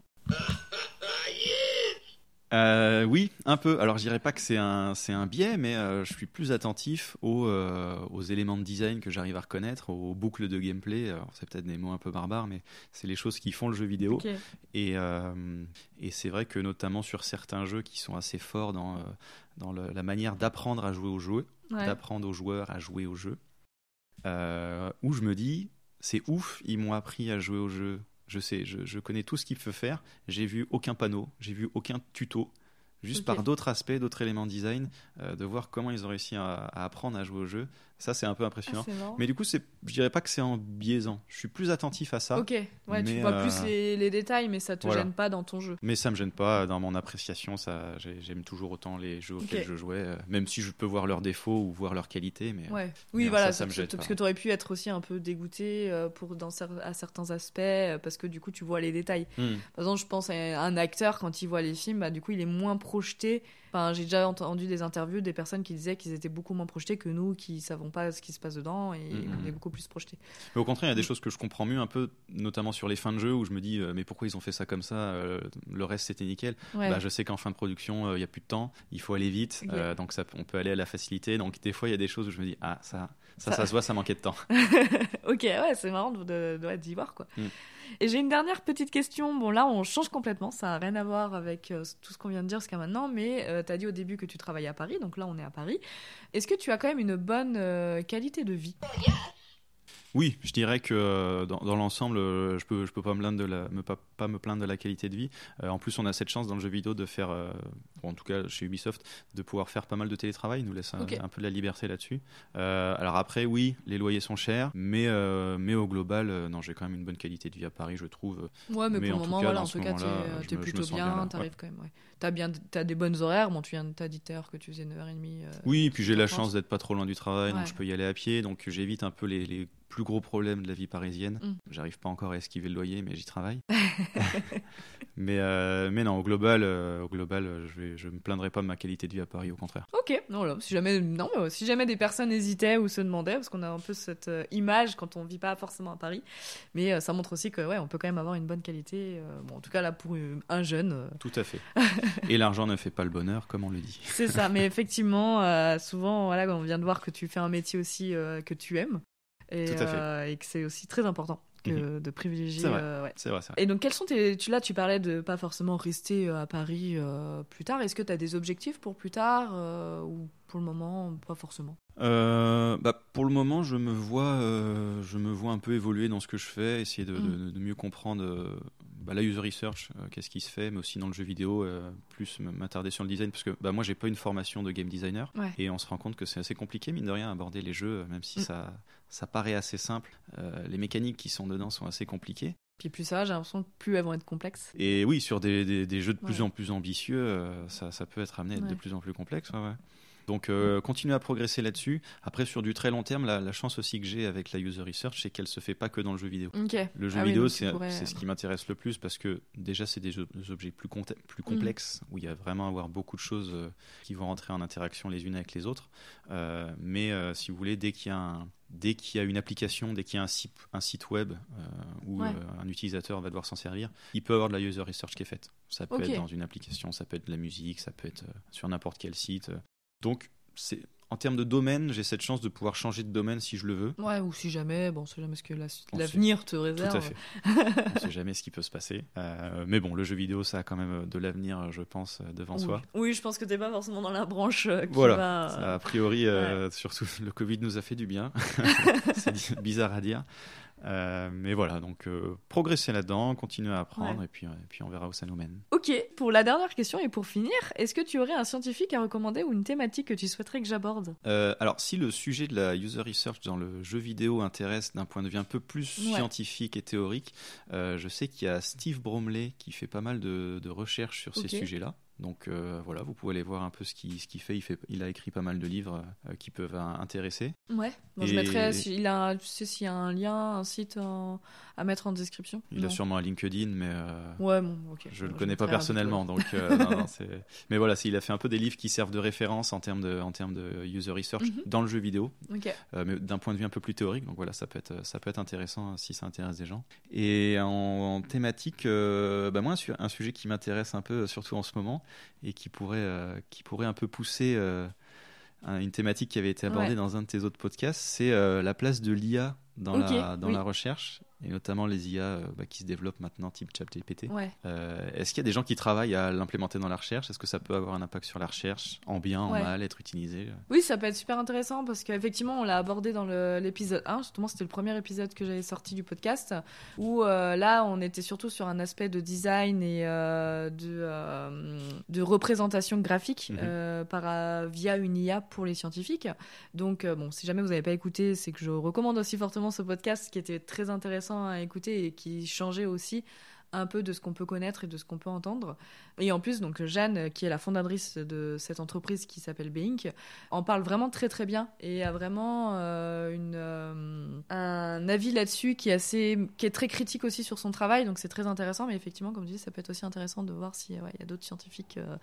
Euh, oui, un peu. Alors, je dirais pas que c'est un, c'est un biais, mais euh, je suis plus attentif aux, euh, aux éléments de design que j'arrive à reconnaître, aux boucles de gameplay. Alors, c'est peut-être des mots un peu barbares, mais c'est les choses qui font le jeu vidéo. Et, et c'est vrai que notamment sur certains jeux qui sont assez forts dans, dans le- la manière d'apprendre à jouer au jeu, Ouais. d'apprendre aux joueurs à jouer au jeu, où je me dis, c'est ouf, ils m'ont appris à jouer au jeu. Je sais, je, je connais tout ce qu'il faut faire. J'ai vu aucun panneau, j'ai vu aucun tuto. Juste par d'autres aspects, d'autres éléments de design, euh, de voir comment ils ont réussi à, à apprendre à jouer au jeu, Ça, c'est un peu impressionnant. Ah, mais du coup, je dirais pas que c'est en biaisant. Je suis plus attentif à ça. Ok, ouais, tu vois euh, plus les, les détails, mais ça te voilà. gêne pas dans ton jeu. Mais ça me gêne pas dans mon appréciation. Ça, j'ai- j'aime toujours autant les jeux auxquels je jouais, euh, même si je peux voir leurs défauts ou voir leurs qualités. Mais Ouais. Oui, Mais voilà, ça, ça me gêne parce que tu aurais pu être aussi un peu dégoûté euh, pour, dans, à certains aspects, euh, parce que du coup, tu vois les détails. Hmm. Par exemple, je pense à un acteur, quand il voit les films, bah, du coup, il est moins projeté. Enfin, j'ai déjà entendu des interviews des personnes qui disaient qu'ils étaient beaucoup moins projetés que nous, qui savons pas ce qui se passe dedans, et Mhm. on est beaucoup plus projetés. Mais au contraire, il y a des choses que je comprends mieux, un peu, notamment sur les fins de jeu, où je me dis, euh, mais pourquoi ils ont fait ça comme ça euh, Le reste, c'était nickel. Ouais. Bah, je sais qu'en fin de production, euh, il y a plus de temps, il faut aller vite, euh, donc ça, on peut aller à la facilité. Donc des fois, il y a des choses où je me dis, ah, ça, ça, Ça- ça, se voit, ça manquait de temps. *laughs* ok, ouais, c'est marrant de, de, de- d'y voir, quoi. Mm. Et j'ai une dernière petite question. Bon, là, on change complètement. Ça n'a rien à voir avec euh, tout ce qu'on vient de dire jusqu'à maintenant. Mais tu as dit au début que tu travaillais à Paris. Donc là, on est à Paris. Est-ce que tu as quand même une bonne euh, qualité de vie? Oui, je dirais que euh, dans, dans l'ensemble, euh, je peux, je peux pas me plaindre de la, me, pas, pas me plaindre de la qualité de vie. Euh, en plus, on a cette chance dans le jeu vidéo de faire, euh, bon, en tout cas chez Ubisoft, de pouvoir faire pas mal de télétravail. Ils nous laisse un, peu de la liberté là-dessus. Euh, alors après, oui, les loyers sont chers, mais, mais au global, non, j'ai quand même une bonne qualité de vie à Paris, je trouve. Ouais, mais, Mais pour le moment, cas, voilà, en tout cas, t'es plutôt bien T'arrives ouais. quand même. Ouais. T'as bien, t'as des bonnes horaires. Bon, tu viens, t'as dit l'heure que tu faisais 9h30. euh, Oui, puis j'ai la chance d'être pas trop loin du travail, Ouais. donc je peux y aller à pied, donc j'évite un peu les, les plus gros problèmes de la vie parisienne. Mm. J'arrive pas encore à esquiver le loyer, mais j'y travaille. *laughs* *laughs* mais, euh, mais non, au global, euh, au global, euh, je, vais, je me plaindrai pas de ma qualité de vie à Paris, au contraire. Ok, non, là, si jamais, non, si jamais des personnes hésitaient ou se demandaient, parce qu'on a un peu cette image quand on vit pas forcément à Paris, mais ça montre aussi que ouais, on peut quand même avoir une bonne qualité. bon, en tout cas là pour un jeune, Tout à fait. *laughs* Et l'argent ne fait pas le bonheur, comme on le dit. c'est ça. mais effectivement, souvent, voilà, on vient de voir que tu fais un métier aussi que tu aimes, et, Tout à fait. euh, et que c'est aussi très important que de privilégier. C'est vrai. euh, ouais. Vrai, vrai. Et donc, quels sont tes. Tu, là, tu parlais de pas forcément rester euh, à Paris euh, plus tard. Est-ce que tu as des objectifs pour plus tard euh, ou pour le moment, pas forcément? Bah, pour le moment, je me vois, je me vois un peu évoluer dans ce que je fais, essayer de, Mm. de- de mieux comprendre bah, la user research, euh, qu'est-ce qui se fait, mais aussi dans le jeu vidéo, euh, plus m'attarder sur le design, parce que bah, moi, j'ai pas une formation de game designer, Ouais. et on se rend compte que c'est assez compliqué, mine de rien, à aborder les jeux, euh, même si Mm. ça, ça paraît assez simple. Euh, les mécaniques qui sont dedans sont assez compliquées. Puis plus ça, j'ai l'impression que plus elles vont être complexes. Et oui, sur des, des- des jeux de plus en plus ambitieux, ça, ça peut être amené à être de plus en plus complexe. Donc, euh, continuer à progresser là-dessus. Après, sur du très long terme, la, la chance aussi que j'ai avec la user research, c'est qu'elle se fait pas que dans le jeu vidéo. Le jeu Ah vidéo, c'est pourrais- ce qui m'intéresse le plus parce que déjà, c'est des, jeux- des objets plus, Mm. complexes où il y a vraiment à avoir beaucoup de choses euh, qui vont rentrer en interaction les unes avec les autres. Euh, mais euh, si vous voulez, dès qu'il y a un- Dès qu'il y a une application, dès qu'il y a un site, un site web euh, où Ouais. euh, un utilisateur va devoir s'en servir, il peut avoir de la user research qui est faite. Ça peut être dans une application, ça peut être de la musique, ça peut être euh, sur n'importe quel site. Donc, c'est en termes de domaine, j'ai cette chance de pouvoir changer de domaine si je le veux. Ouais, ou si jamais, bon, on sait jamais ce que la- l'avenir te Tout réserve. à fait. *laughs* on sait jamais ce qui peut se passer. Euh, mais bon, le jeu vidéo, ça a quand même de l'avenir, je pense, euh, devant Oui. soi. Oui, je pense que t'es pas forcément dans la branche euh, qui Voilà. va. Ça, a priori, euh, surtout *laughs* le Covid nous a fait du bien. *laughs* c'est bizarre à dire. Euh, mais voilà, donc euh, progresser là-dedans, continuer à apprendre, Ouais. et, puis, et puis on verra où ça nous mène. Ok, pour la dernière question et pour finir, est-ce que tu aurais un scientifique à recommander ou une thématique que tu souhaiterais que j'aborde? Euh, alors, si le sujet de la user research dans le jeu vidéo intéresse d'un point de vue un peu plus Ouais. scientifique et théorique, je sais qu'il y a Steve Bromley qui fait pas mal de, de recherches sur ces sujets-là. Donc euh, voilà, vous pouvez aller voir un peu ce qu'il ce qu'il fait. Il, fait. il a écrit pas mal de livres euh, qui peuvent euh, intéresser. Ouais. Bon, je Et- mettrai, si- il a, tu sais s'il y a un lien, un site en- à mettre en description. Il Non. a sûrement un LinkedIn, mais euh, Ouais, bon, ok. je le Bon, connais pas personnellement. Donc, non, non, c'est- *laughs* mais voilà, il a fait un peu des livres qui servent de référence en termes de, en termes de user research Mhm. dans le jeu vidéo. Mais d'un point de vue un peu plus théorique. Donc voilà, ça peut être, ça peut être intéressant si ça intéresse des gens. Et en, en thématique, bah moi, un, su- un sujet qui m'intéresse un peu, surtout en ce moment, et qui pourrait, euh, qui pourrait un peu pousser euh, un- une thématique qui avait été abordée Ouais. dans un de tes autres podcasts, c'est euh, la place de l'IA dans, Ok, la, dans oui. la recherche. Et notamment les IA euh, bah, qui se développent maintenant, type ChatGPT. Ouais. Euh, Est-ce qu'il y a des gens qui travaillent à l'implémenter dans la recherche? Est-ce que ça peut avoir un impact sur la recherche, en bien, en Ouais. mal, être utilisé Oui, ça peut être super intéressant parce qu'effectivement, on l'a abordé dans l'épisode 1. Justement, c'était le premier épisode que j'avais sorti du podcast où euh, là, on était surtout sur un aspect de design et euh, de, euh, de représentation graphique Mhm. euh, par, euh, via une IA pour les scientifiques. Donc, euh, bon, si jamais vous n'avez pas écouté, c'est que je recommande aussi fortement ce podcast qui était très intéressant à écouter et qui changeait aussi un peu de ce qu'on peut connaître et de ce qu'on peut entendre. Et en plus, donc Jeanne, qui est la fondatrice de cette entreprise qui s'appelle Beink, en parle vraiment très très bien et a vraiment euh, une, euh, un avis là-dessus qui est assez, qui est très critique aussi sur son travail. Donc c'est très intéressant. Mais effectivement, comme tu dis, ça peut être aussi intéressant de voir s'il ouais, il y a d'autres scientifiques euh,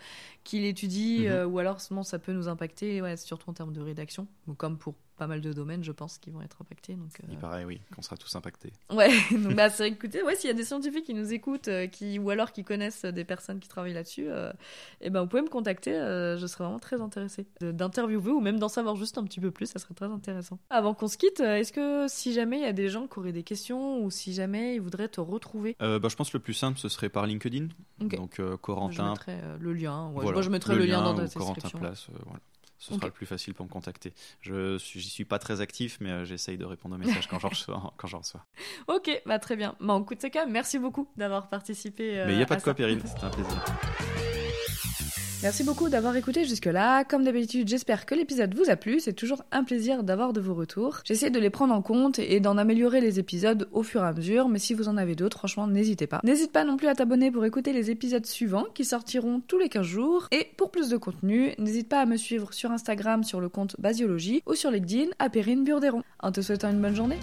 qui l'étudient Mhm. euh, ou alors sinon ça peut nous impacter, ouais, surtout en termes de rédaction, comme pour pas mal de domaines, je pense, qui vont être impactés. Donc, euh, Il paraît, oui, qu'on sera tous impactés. Ouais, *laughs* donc bah, c'est écoutez, ouais, s'il y a des scientifiques qui nous écoutent, euh, qui ou alors qui connaissent des personnes qui travaillent là-dessus, euh, eh ben vous pouvez me contacter, euh, je serais vraiment très intéressée d'interviewer ou même d'en savoir juste un petit peu plus, ça serait très intéressant. Avant qu'on se quitte, euh, est-ce que si jamais il y a des gens qui auraient des questions ou si jamais ils voudraient te retrouver, bah, je pense que le plus simple, ce serait par LinkedIn. Donc euh, je Corentin. mettrai le lien. Ouais, voilà, moi je mettrai le, lien dans la Corentin description. Place, voilà. Ce sera le plus facile pour me contacter. Je j'y suis pas très actif, mais euh, j'essaye de répondre aux messages quand j'en *laughs* reçois. Quand j'en reçois. Ok, bah très bien. Bah, en coup de cas, merci beaucoup d'avoir participé. euh, mais il n'y a pas à de quoi. Périne. C'était un plaisir. Merci beaucoup d'avoir écouté jusque-là. Comme d'habitude, j'espère que l'épisode vous a plu. C'est toujours un plaisir d'avoir de vos retours. J'essaie de les prendre en compte et d'en améliorer les épisodes au fur et à mesure. Mais si vous en avez d'autres, franchement, n'hésitez pas. N'hésite pas non plus à t'abonner pour écouter les épisodes suivants qui sortiront tous les 15 jours. Et pour plus de contenu, n'hésite pas à me suivre sur Instagram sur le compte Basiologie ou sur LinkedIn à Perrine Burderon. En te souhaitant une bonne journée.